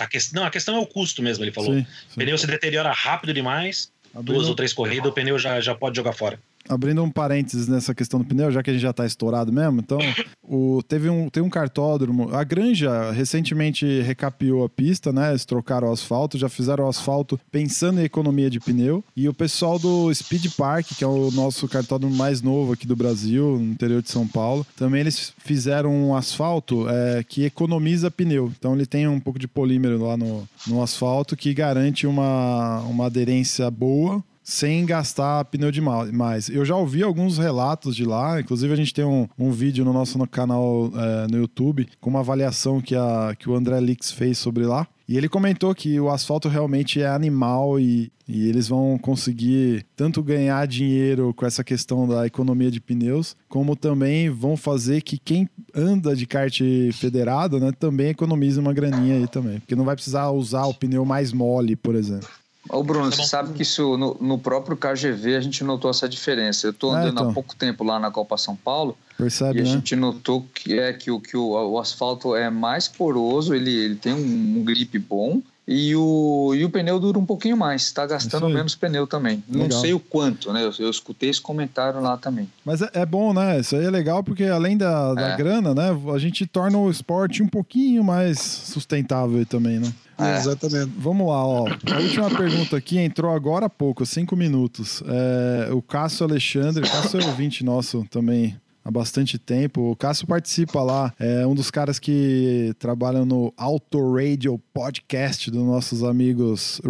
S2: A questão, não, a questão é o custo mesmo, ele falou.
S1: sim,
S2: O
S1: sim.
S2: pneu se deteriora rápido demais, duas ou três corridas, o pneu já, já pode jogar fora.
S1: Abrindo um parênteses nessa questão do pneu, já que a gente já tá estourado mesmo, então, o, teve um, tem um cartódromo, a Granja recentemente recapeou a pista, né? Eles trocaram o asfalto, já fizeram o asfalto pensando em economia de pneu. E o pessoal do Speed Park, que é o nosso cartódromo mais novo aqui do Brasil, no interior de São Paulo, também eles fizeram um asfalto é, que economiza pneu. Então ele tem um pouco de polímero lá no, no asfalto que garante uma, uma aderência boa sem gastar pneu demais. Eu já ouvi alguns relatos de lá, inclusive a gente tem um, um vídeo no nosso canal é, no YouTube com uma avaliação que, a, que o André Lix fez sobre lá. E ele comentou que o asfalto realmente é animal e, e eles vão conseguir tanto ganhar dinheiro com essa questão da economia de pneus, como também vão fazer que quem anda de kart federado, né, também economize uma graninha aí também. Porque não vai precisar usar o pneu mais mole, por exemplo.
S3: Ô Bruno,
S2: Tá
S3: você sabe que isso no, no próprio KGV a gente notou essa diferença. Eu tô
S1: É,
S3: andando
S1: então.
S3: há pouco tempo lá na Copa São Paulo
S1: Percebe,
S3: e a
S1: né?
S3: gente notou que é que o, que o, o asfalto é mais poroso, ele, ele tem um, um grip bom e o, e o pneu dura um pouquinho mais, está gastando menos pneu também. Legal. Não sei o quanto, né? Eu, eu, escutei esse comentário lá também.
S1: Mas é, é, bom, né? Isso aí é legal porque além da, da é. grana, né? A gente torna o esporte um pouquinho mais sustentável também, né?
S4: É. Exatamente.
S1: Vamos lá, ó. A última pergunta aqui entrou agora há pouco, cinco minutos. É, o Cássio Alexandre, Cássio é ouvinte nosso também há bastante tempo. O Cássio participa lá, é um dos caras que trabalham no Auto Radio Podcast dos nossos amigos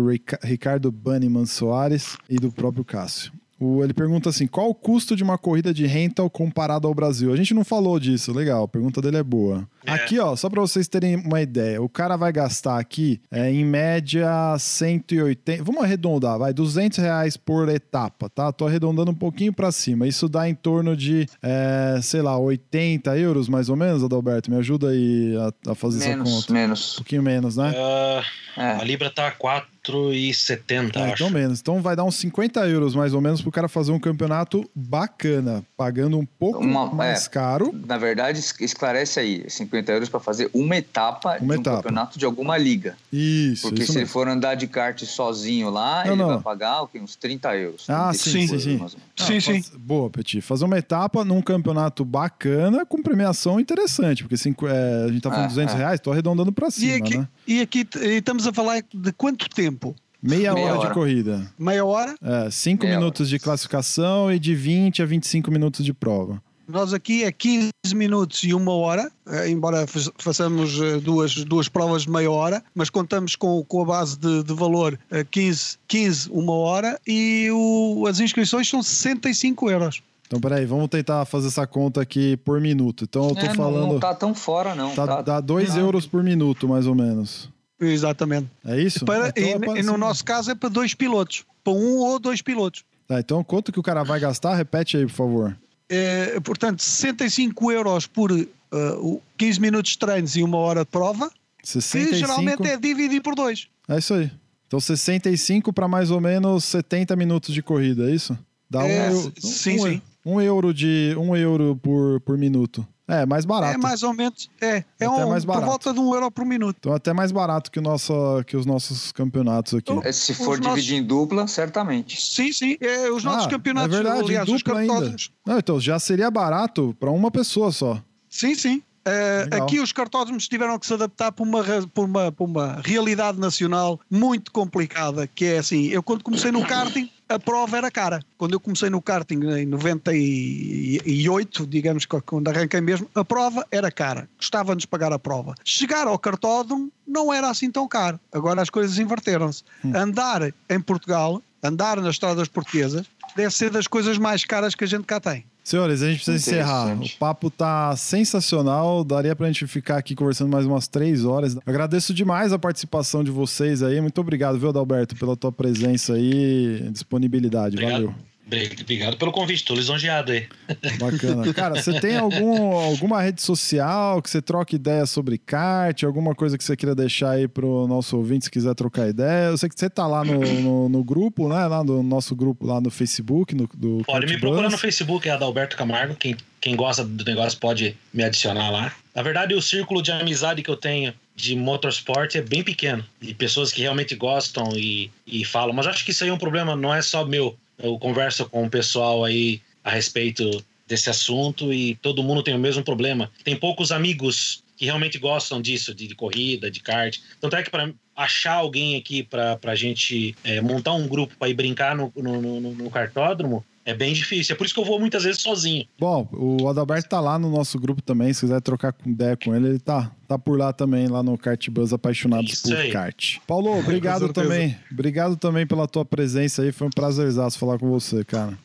S1: Ricardo Banniman Soares e do próprio Cássio. O, ele pergunta assim: qual o custo de uma corrida de rental comparado ao Brasil? A gente não falou disso, legal, a pergunta dele é boa. É. Aqui, ó, só para vocês terem uma ideia, o cara vai gastar aqui, é, em média, 180. Vamos arredondar, vai, 200 reais por etapa, tá? Tô arredondando um pouquinho para cima. Isso dá em torno de, é, sei lá, 80 euros mais ou menos, Adalberto? Me ajuda aí a, a fazer
S3: menos,
S1: essa conta.
S3: Menos.
S1: Um pouquinho menos, né? Uh,
S2: é. A Libra tá 4 4,70, é,
S1: Então menos. Então vai dar uns 50 euros mais ou menos pro cara fazer um campeonato bacana, pagando um pouco uma, mais é, caro.
S3: Na verdade, esclarece aí, 50 euros para fazer uma etapa uma de um campeonato de alguma liga.
S1: Isso.
S3: Porque
S1: isso
S3: se mesmo. ele for andar de kart sozinho lá, não, ele não. vai pagar okay, uns 30 euros.
S1: Ah, sim, sim, sim.
S4: sim, sim.
S1: Boa, Petit. Fazer uma etapa num campeonato bacana com premiação interessante, porque cinco, é, a gente tá falando é, 200 é. reais, tô arredondando para cima,
S4: e aqui,
S1: né?
S4: E aqui estamos a falar de quanto tempo?
S1: Meia, Meia hora, hora, de corrida.
S4: Meia hora?
S1: É, 5 minutos hora. de classificação e de 20 a 25 minutos de prova.
S4: Nós aqui é 15 minutos e uma hora, é, embora façamos é, duas, duas provas de meia hora, mas contamos com, com a base de, de valor 15, é, 15, uma hora e o, as inscrições são 65 euros.
S1: Então, peraí, vamos tentar fazer essa conta aqui por minuto. Então, eu tô
S3: é,
S1: falando.
S3: Não, não tá tão fora, não.
S1: Tá, tá dá 2 euros por minuto, mais ou menos.
S4: Exatamente.
S1: É isso?
S4: Para, então, e, e no nosso caso é para dois pilotos. Para um ou dois pilotos.
S1: Tá, então quanto que o cara vai gastar? Repete aí, por favor.
S4: É, portanto, 65 euros por uh, 15 minutos de treinos e uma hora de prova. 65... Que geralmente é dividir por dois.
S1: É isso aí. Então 65 para mais ou menos 70 minutos de corrida, é isso?
S4: Dá é, um, sim,
S1: um,
S4: sim.
S1: Um euro, de, um euro por, por minuto. É, mais barato.
S4: É mais ou menos. É, é um, mais barato. por volta de um euro por minuto.
S1: Então, até mais barato que, o nosso, que os nossos campeonatos aqui.
S3: É, se for os dividir nossos... em dupla, certamente.
S4: Sim, sim. É, os nossos ah, campeonatos.
S1: É verdade, aliás, dupla ainda. Não, então já seria barato para uma pessoa só.
S4: Sim, sim. Uh, aqui os cartódromos tiveram que se adaptar para uma, para, uma, para uma realidade nacional muito complicada, que é assim, eu quando comecei no karting, a prova era cara. Quando eu comecei no karting em 98, digamos que quando arranquei mesmo, a prova era cara. Gostava-nos pagar a prova. Chegar ao cartódromo não era assim tão caro. Agora as coisas inverteram-se. Hum. Andar em Portugal, andar nas estradas portuguesas, deve ser das coisas mais caras que a gente cá tem.
S1: Senhores, a gente precisa encerrar. O papo tá sensacional. Daria pra gente ficar aqui conversando mais umas três horas. Agradeço demais a participação de vocês aí. Muito obrigado, viu, Adalberto, pela tua presença aí, disponibilidade. Obrigado. Valeu.
S2: Obrigado pelo convite, tô lisonjeado aí.
S1: Bacana. Cara, você tem algum, alguma rede social que você troca ideia sobre kart, alguma coisa que você queira deixar aí pro nosso ouvinte se quiser trocar ideia? Eu sei que você tá lá no, no, no grupo, né? Lá no nosso grupo lá no Facebook. No, do
S2: pode me procurar no Facebook, é Adalberto Camargo. Quem, quem gosta do negócio pode me adicionar lá. Na verdade, o círculo de amizade que eu tenho de motorsport é bem pequeno. De pessoas que realmente gostam e, e falam. Mas acho que isso aí é um problema, não é só meu eu converso com o pessoal aí a respeito desse assunto e todo mundo tem o mesmo problema. Tem poucos amigos que realmente gostam disso, de, de corrida, de kart. Tanto é que para achar alguém aqui para a gente é, montar um grupo para ir brincar no, no, no, no cartódromo, é bem difícil. É por isso que eu vou muitas vezes sozinho.
S1: Bom, o Adalberto tá lá no nosso grupo também. Se quiser trocar ideia com ele, ele tá, tá por lá também, lá no Kart Buzz Apaixonados isso por aí. Kart. Paulo, obrigado também. Obrigado também pela tua presença aí. Foi um prazerzaço falar com você, cara.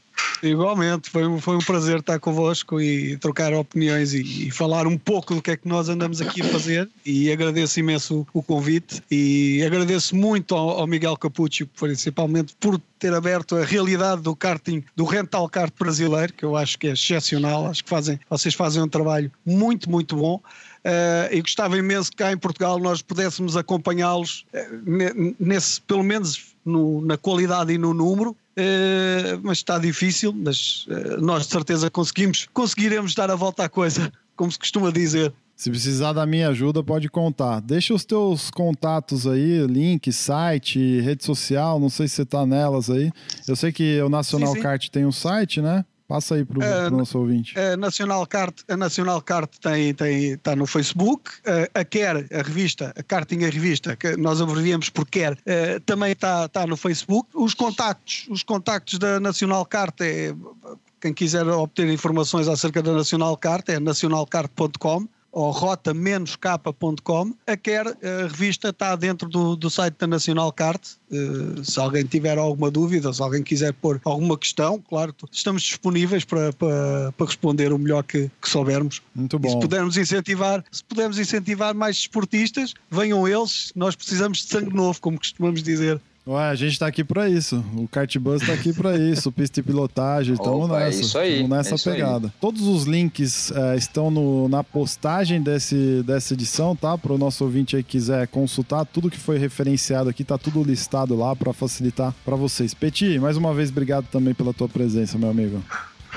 S4: Igualmente, foi um, foi um prazer estar convosco e trocar opiniões e, e, falar um pouco do que é que nós andamos aqui a fazer. E agradeço imenso o, convite e agradeço muito ao, ao Miguel Capucci, principalmente por ter aberto a realidade do karting, do rental kart brasileiro, que eu acho que é excepcional. Acho que fazem, vocês fazem um trabalho muito, muito bom. Uh, e gostava imenso que cá em Portugal nós pudéssemos acompanhá-los uh, nesse, pelo menos no, na qualidade e no número, Uh, mas está difícil, mas uh, nós de certeza conseguimos, conseguiremos dar a volta à coisa, como se costuma dizer.
S1: Se precisar da minha ajuda, pode contar. Deixa os teus contatos aí, link, site, rede social, não sei se você tá nelas aí. Eu sei que o Nacional
S4: Sim, sim.
S1: Kart tem um site, né? Passa aí pro,
S4: É,
S1: pro nosso ouvinte.
S4: A Nacional Kart, a Nacional Kart tem, tem, está no Facebook, Eh, a Quer, a revista, a Karting a revista, que nós abreviamos por Quer, eh, também está, está no Facebook. Os contactos, os contactos da Nacional Kart é quem quiser obter informações acerca da Nacional Kart é nacionalkart.com ou rota-k.com. A Quer, a revista, está dentro do, do site da Nacional Kart. Eh, se alguém tiver alguma dúvida, se alguém quiser pôr alguma questão, claro, estamos disponíveis para, para, para responder o melhor que, que soubermos.
S1: Muito
S4: E se
S1: bom.
S4: pudermos incentivar, se pudermos incentivar mais desportistas, venham eles, nós precisamos de sangue novo, como costumamos dizer.
S1: Ué, a gente tá aqui pra isso. O Kart Bus tá aqui pra isso. Pista e pilotagem. Tamo
S3: Opa, é
S1: nessa.
S3: isso aí,
S1: Tamo nessa
S3: é isso aí.
S1: pegada. Todos os links eh, estão no- na postagem desse, dessa edição, tá? Para o nosso ouvinte aí que quiser consultar. Tudo que foi referenciado aqui tá tudo listado lá pra facilitar pra vocês. Peti, mais uma vez, obrigado também pela tua presença, meu amigo.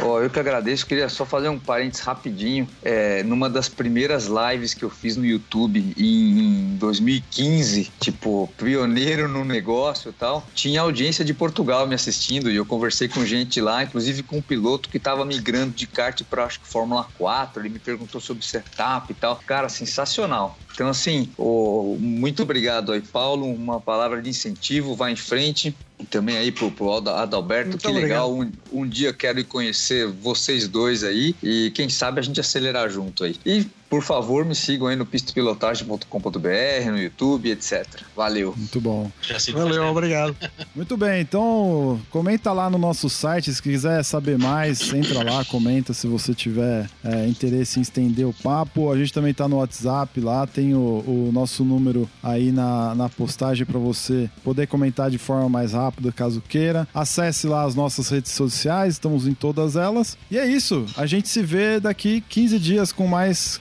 S3: Ó, eu que agradeço, queria só fazer um parênteses rapidinho. É, numa das primeiras lives que eu fiz no YouTube em, em 2015, tipo, pioneiro no negócio e tal, tinha audiência de Portugal me assistindo e eu conversei com gente lá, inclusive com um piloto que estava migrando de kart para acho que Fórmula 4, ele me perguntou sobre setup e tal. Cara, sensacional. Então, assim, ô, muito obrigado aí, Paulo. Uma palavra de incentivo, vai em frente. E também aí pro, pro Adalberto,
S4: Muito
S3: que legal. Um, um dia quero ir conhecer vocês dois aí e quem sabe a gente acelerar junto aí. E, por favor, me sigam aí no pistopilotagem.com.br, no YouTube, etc. Valeu.
S1: Muito bom.
S4: Valeu, obrigado.
S1: Muito bem, então comenta lá no nosso site, se quiser saber mais, entra lá, comenta se você tiver é, interesse em estender o papo. A gente também tá no WhatsApp lá, tem o, o nosso número aí na, na postagem para você poder comentar de forma mais rápida, caso queira. Acesse lá as nossas redes sociais, estamos em todas elas. E é isso, a gente se vê daqui 15 dias com mais